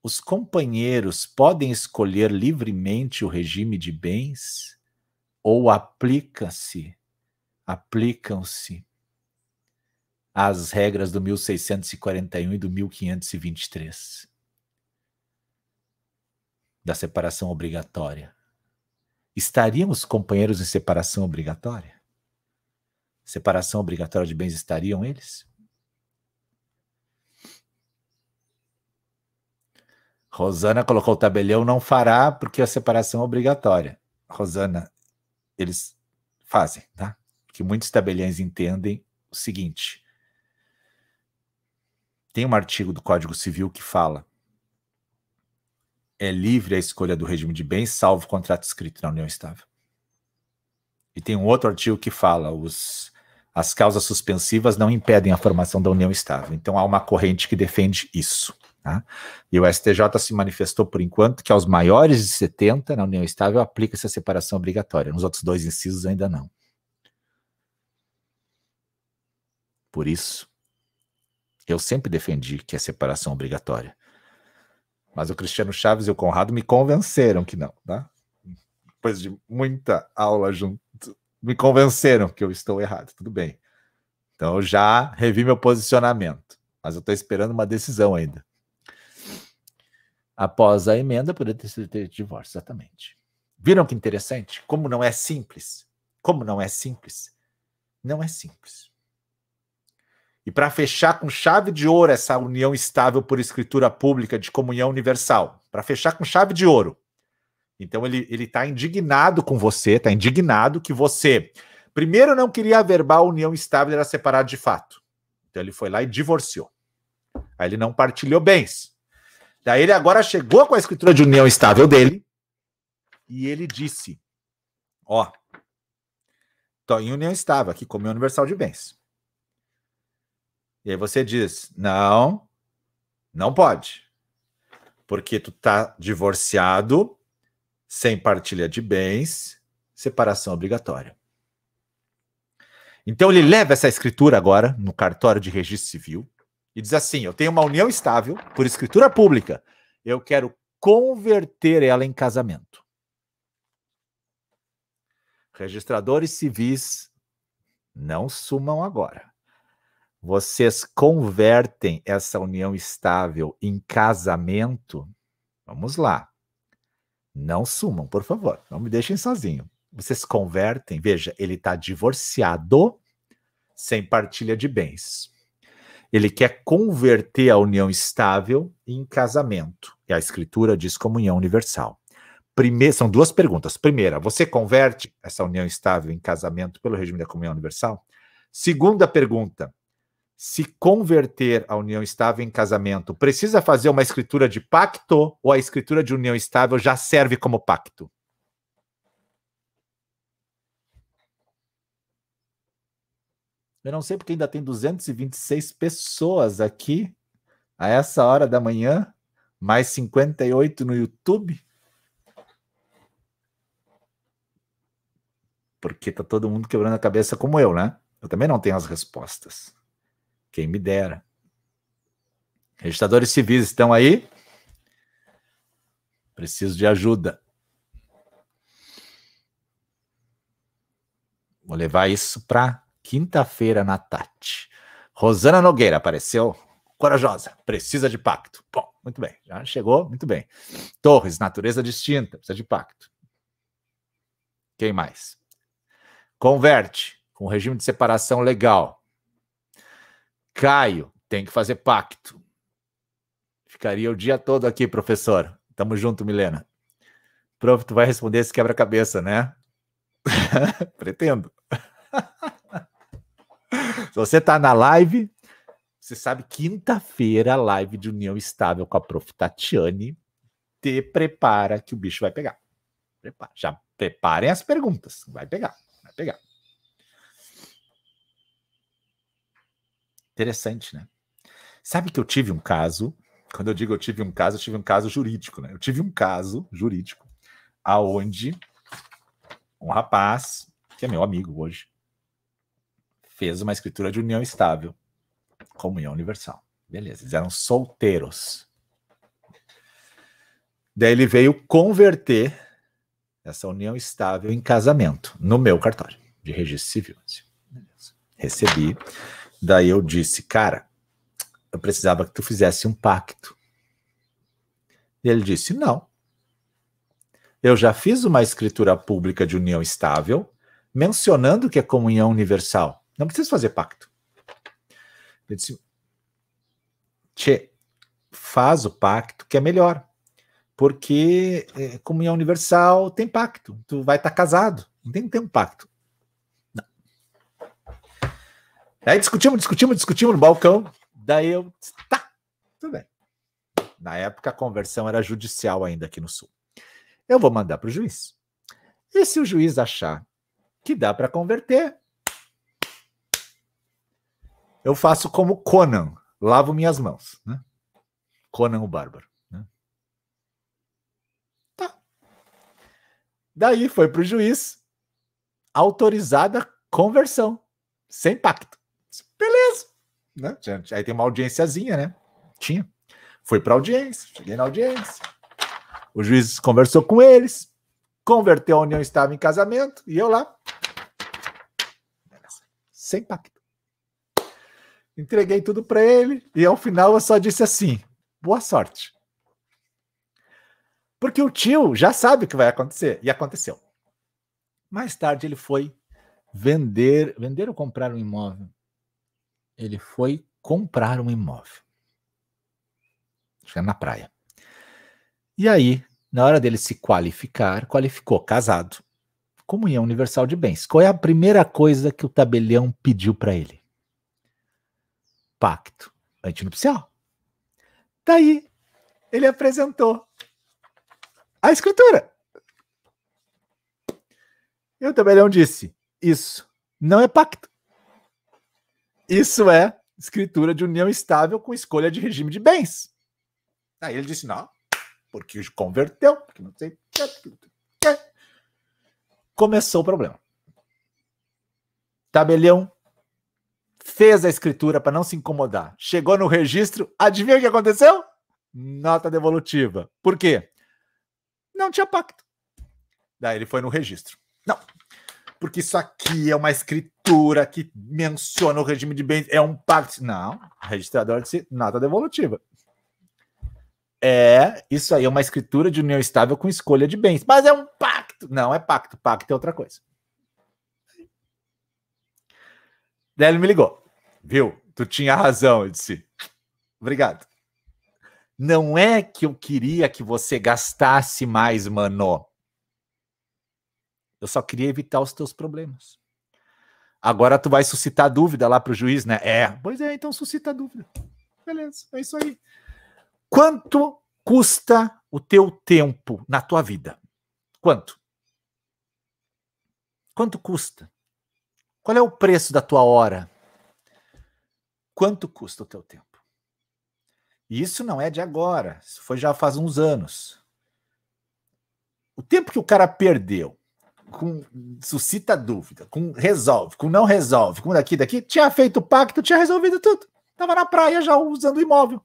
os companheiros podem escolher livremente o regime de bens ou aplica-se, aplicam-se as regras do 1641 e do 1523 da separação obrigatória? Estariam os companheiros em separação obrigatória? Separação obrigatória de bens estariam eles? Rosana colocou o tabelião não fará porque a separação é obrigatória. Rosana, eles fazem, tá? Que muitos tabeliões entendem o seguinte: tem um artigo do Código Civil que fala é livre a escolha do regime de bens, salvo contrato escrito na união estável. E tem um outro artigo que fala os as causas suspensivas não impedem a formação da união estável. Então há uma corrente que defende isso. Tá? E o STJ se manifestou por enquanto que aos maiores de 70 na união estável aplica essa separação obrigatória. Nos outros dois incisos ainda não. Por isso, eu sempre defendi que é separação obrigatória. Mas o Cristiano Chaves e o Conrado me convenceram que não, tá? Depois de muita aula junto, me convenceram que eu estou errado. Tudo bem. Então eu já revi meu posicionamento, mas eu estou esperando uma decisão ainda. Após a emenda, poderia ter sido divórcio, exatamente. Viram que interessante? Como não é simples? Como não é simples? Não é simples. E para fechar com chave de ouro essa união estável por escritura pública de comunhão universal, para fechar com chave de ouro. Então ele ele está indignado com você, está indignado que você primeiro não queria averbar a união estável, era separado de fato. Então ele foi lá e divorciou. Aí ele não partilhou bens. Daí ele agora chegou com a escritura de união estável dele e ele disse: Ó, tô em união estável aqui, como universal de bens. E aí você diz: Não, não pode. Porque tu tá divorciado, sem partilha de bens, separação obrigatória. Então ele leva essa escritura agora no cartório de registro civil e diz assim: Eu tenho uma união estável por escritura pública. Eu quero converter ela em casamento. Registradores civis, não sumam agora. Vocês convertem essa união estável em casamento? Vamos lá. Não sumam, por favor. Não me deixem sozinho. Vocês convertem, veja, ele está divorciado, sem partilha de bens. Ele quer converter a união estável em casamento. E a escritura diz comunhão universal. Primeiro, são duas perguntas. Primeira, você converte essa união estável em casamento pelo regime da comunhão universal? Segunda pergunta, se converter a união estável em casamento, precisa fazer uma escritura de pacto ou a escritura de união estável já serve como pacto? Eu não sei porque ainda tem 226 pessoas aqui a essa hora da manhã, mais 58 no YouTube. Porque tá todo mundo quebrando a cabeça como eu, né? Eu também não tenho as respostas. Quem me dera. Registradores civis estão aí? Preciso de ajuda. Vou levar isso para Quinta-feira na Tati. Rosana Nogueira apareceu. Corajosa, precisa de pacto. Bom, muito bem, já chegou, muito bem. Torres, natureza distinta, precisa de pacto. Quem mais? Converte, com regime de separação legal. Caio, tem que fazer pacto. Ficaria o dia todo aqui, professor. Tamo junto, Milena. Prof, tu vai responder esse quebra-cabeça, né? Pretendo. Se você está na live, você sabe, quinta-feira, live de união estável com a prof. Tatiane. Te prepara que o bicho vai pegar. Prepara. Já preparem as perguntas. Vai pegar, vai pegar. Interessante, né? Sabe que eu tive um caso, quando eu digo eu tive um caso, eu tive um caso jurídico, né? Eu tive um caso jurídico aonde um rapaz, que é meu amigo hoje, fez uma escritura de união estável, comunhão universal. Beleza, eles eram solteiros. Daí ele veio converter essa união estável em casamento no meu cartório de registro civil. Beleza. Recebi. Daí eu disse, cara, eu precisava que tu fizesse um pacto. E ele disse, não. Eu já fiz uma escritura pública de união estável, mencionando que é comunhão universal. Não precisa fazer pacto. Ele disse: Tchê, faz o pacto que é melhor. Porque é, comunhão universal tem pacto. Tu vai estar tá casado. Não tem que ter um pacto. Não. Aí discutimos, discutimos, discutimos no balcão. Daí eu tá, tudo bem. Na época a conversão era judicial ainda aqui no sul. Eu vou mandar para o juiz. E se o juiz achar que dá para converter, eu faço como Conan, lavo minhas mãos. Né? Conan o Bárbaro. Né? Tá. Daí foi para o juiz autorizada conversão, sem pacto. Beleza. Né? Aí tem uma audiênciazinha, né? Tinha. Foi para audiência, cheguei na audiência. O juiz conversou com eles, converteu a união estável em casamento, e eu lá. Sem pacto. Entreguei tudo para ele, e ao final eu só disse assim: boa sorte. Porque o tio já sabe o que vai acontecer, e aconteceu. Mais tarde ele foi vender, vender ou comprar um imóvel? Ele foi comprar um imóvel. Na praia. E aí, na hora dele se qualificar, qualificou casado, comunhão universal de bens. Qual é a primeira coisa que o tabelião pediu para ele? Pacto antinupcial. Daí, ele apresentou a escritura. E o tabelião disse: Isso não é pacto. Isso é escritura de união estável com escolha de regime de bens. Aí ele disse: Não, porque converteu, porque não sei. Começou o problema. Tabelião fez a escritura para não se incomodar. Chegou no registro, adivinha o que aconteceu? Nota devolutiva. Por quê? Não tinha pacto. Daí ele foi no registro. Não, porque isso aqui é uma escritura que menciona o regime de bens, é um pacto. Não, registrador disse nota devolutiva. É, isso aí é uma escritura de união estável com escolha de bens, mas é um pacto. Não é pacto, pacto é outra coisa. Daí ele me ligou. Viu? Tu tinha razão, eu disse. Obrigado. Não é que eu queria que você gastasse mais, mano. Eu só queria evitar os teus problemas. Agora tu vai suscitar dúvida lá para o juiz, né? É, pois é, então suscita dúvida. Beleza, é isso aí. Quanto custa o teu tempo na tua vida? Quanto? Quanto custa? Qual é o preço da tua hora? Quanto custa o teu tempo? E isso não é de agora, isso foi já faz uns anos. O tempo que o cara perdeu com suscita dúvida, com resolve, com não resolve, com daqui daqui, tinha feito o pacto, tinha resolvido tudo. Tava na praia já usando o imóvel.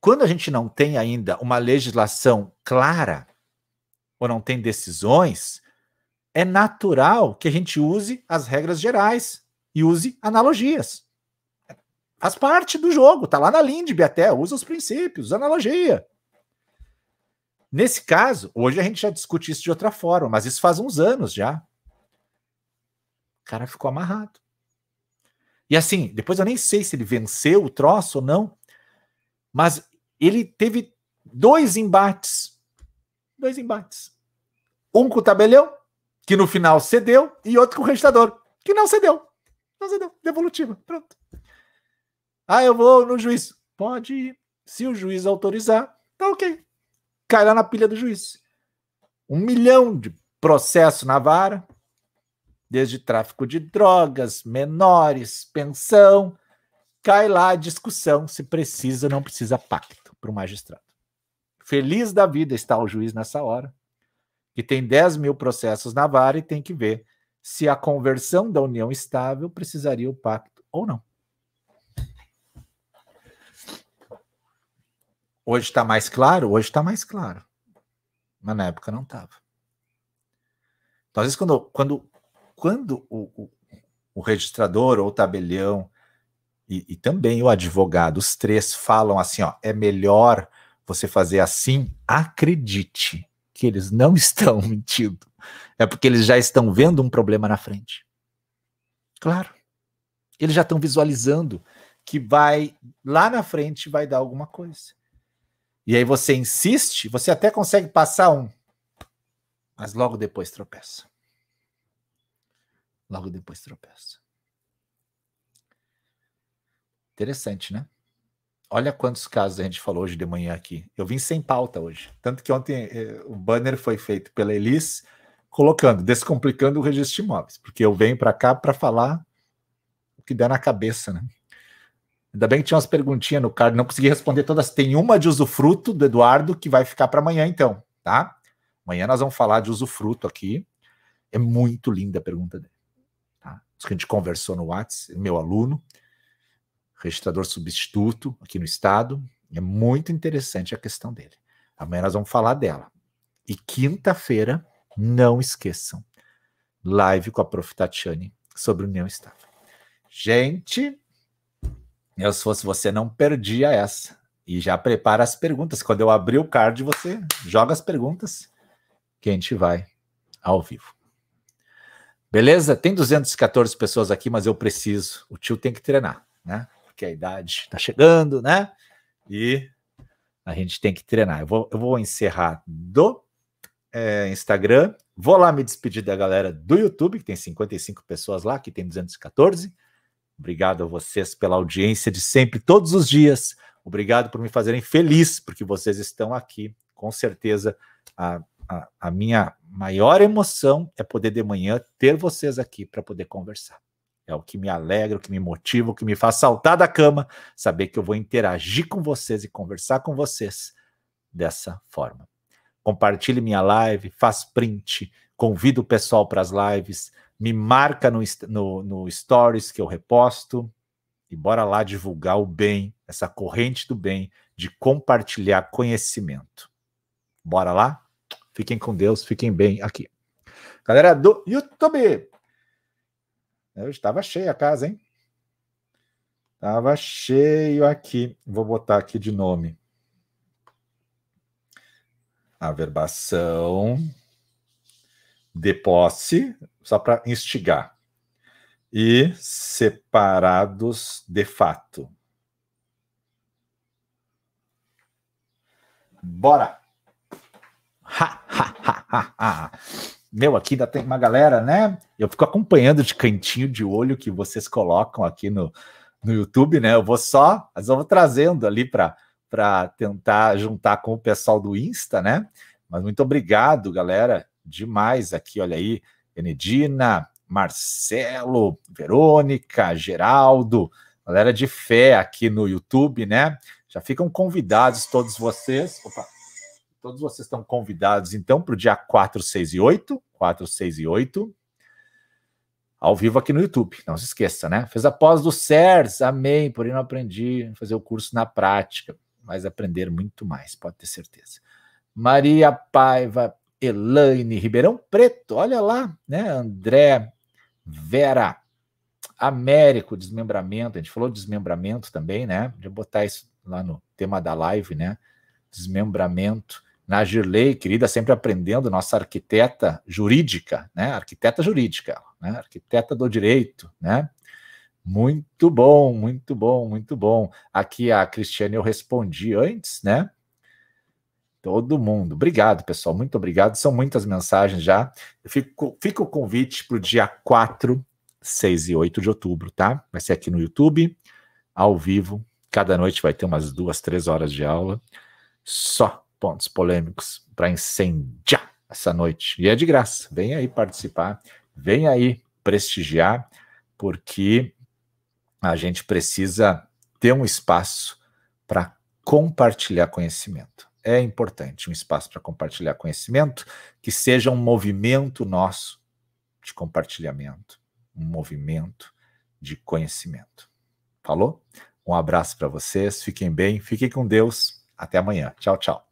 Quando a gente não tem ainda uma legislação clara ou não tem decisões, é natural que a gente use as regras gerais e use analogias. Faz parte do jogo, tá lá na Lindb até, usa os princípios, analogia. Nesse caso, hoje a gente já discute isso de outra forma, mas isso faz uns anos já. O cara ficou amarrado. E assim, depois eu nem sei se ele venceu o troço ou não, mas ele teve dois embates. Dois embates. Um com o tabelião, que no final cedeu, e outro com o registrador, que não cedeu. Não cedeu. Devolutiva. Pronto. Ah, eu vou no juiz. Pode ir. Se o juiz autorizar, tá ok cai lá na pilha do juiz. Um milhão de processos na vara, desde tráfico de drogas, menores, pensão, cai lá a discussão se precisa ou não precisa pacto para o magistrado. Feliz da vida está o juiz nessa hora, que tem 10 mil processos na vara e tem que ver se a conversão da união estável precisaria o pacto ou não. Hoje está mais claro? Hoje está mais claro. Mas na época não estava. Então, às vezes, quando, quando, quando o, o, o registrador ou o tabelião e, e, também o advogado, os três falam assim: ó, é melhor você fazer assim, acredite que eles não estão mentindo. É porque eles já estão vendo um problema na frente. Claro. Eles já estão visualizando que vai lá na frente vai dar alguma coisa. E aí você insiste, você até consegue passar um, mas logo depois tropeça. Logo depois tropeça. Interessante, né? Olha quantos casos a gente falou hoje de manhã aqui. Eu vim sem pauta hoje. Tanto que ontem eh, o banner foi feito pela Elis, colocando, descomplicando o registro de imóveis, porque eu venho para cá para falar o que der na cabeça, né? Ainda bem que tinha umas perguntinhas no card, não consegui responder todas. Tem uma de usufruto do Eduardo que vai ficar para amanhã, então, tá? Amanhã nós vamos falar de usufruto aqui. É muito linda a pergunta dele. Tá? Isso que a gente conversou no WhatsApp, meu aluno, registrador substituto aqui no estado. É muito interessante a questão dele. Amanhã nós vamos falar dela. E quinta-feira, não esqueçam, live com a Prof. Tatiane sobre União Estável. Gente, eu, se fosse você, não perdia essa. E já prepara as perguntas. Quando eu abrir o card, você joga as perguntas que a gente vai ao vivo. Beleza? Tem 214 pessoas aqui, mas eu preciso. O tio tem que treinar, né? Porque a idade está chegando, né? E a gente tem que treinar. Eu vou, eu vou encerrar do é, Instagram. Vou lá me despedir da galera do YouTube, que tem 55 pessoas lá, que tem 214. Obrigado a vocês pela audiência de sempre, todos os dias. Obrigado por me fazerem feliz, porque vocês estão aqui. Com certeza, a, a, a minha maior emoção é poder de manhã ter vocês aqui para poder conversar. É o que me alegra, o que me motiva, o que me faz saltar da cama, saber que eu vou interagir com vocês e conversar com vocês dessa forma. Compartilhe minha live, faz print, convida o pessoal para as lives, me marca no, no, no Stories que eu reposto e bora lá divulgar o bem, essa corrente do bem de compartilhar conhecimento. Bora lá? Fiquem com Deus, fiquem bem aqui. Galera do YouTube, eu estava cheia a casa, hein? Estava cheio aqui. Vou botar aqui de nome. Averbação de posse só para instigar. E separados de fato. Bora! Ha, ha, ha, ha, ha. Meu, aqui ainda tem uma galera, né? Eu fico acompanhando de cantinho de olho que vocês colocam aqui no, no YouTube, né? Eu vou só, mas eu vou trazendo ali para tentar juntar com o pessoal do Insta, né? Mas muito obrigado, galera, demais aqui, olha aí. Benedina, Marcelo, Verônica, Geraldo, galera de fé aqui no YouTube, né? Já ficam convidados todos vocês. Opa, todos vocês estão convidados, então, para o dia 4, 6 e 8. 4, 6 e 8. Ao vivo aqui no YouTube, não se esqueça, né? Fez a pós do CERS, amém, porém não aprendi a fazer o curso na prática, mas aprender muito mais, pode ter certeza. Maria Paiva, Elaine Ribeirão Preto, olha lá, né? André, Vera, Américo, desmembramento, a gente falou de desmembramento também, né? Vou botar isso lá no tema da live, né? Desmembramento. Nagirley, querida, sempre aprendendo, nossa arquiteta jurídica, né? Arquiteta jurídica, né? Arquiteta do direito, né? Muito bom, muito bom, muito bom. Aqui a Cristiane eu respondi antes, né? Todo mundo. Obrigado, pessoal. Muito obrigado. São muitas mensagens já. Fico, fica o convite para o dia 4, 6 e 8 de outubro, tá? Vai ser aqui no YouTube, ao vivo. Cada noite vai ter umas duas, três horas de aula. Só pontos polêmicos para incendiar essa noite. E é de graça. Vem aí participar. Vem aí prestigiar, porque a gente precisa ter um espaço para compartilhar conhecimento é importante um espaço para compartilhar conhecimento, que seja um movimento nosso de compartilhamento, um movimento de conhecimento. Falou? Um abraço para vocês, fiquem bem, fiquem com Deus. Até amanhã. Tchau, tchau.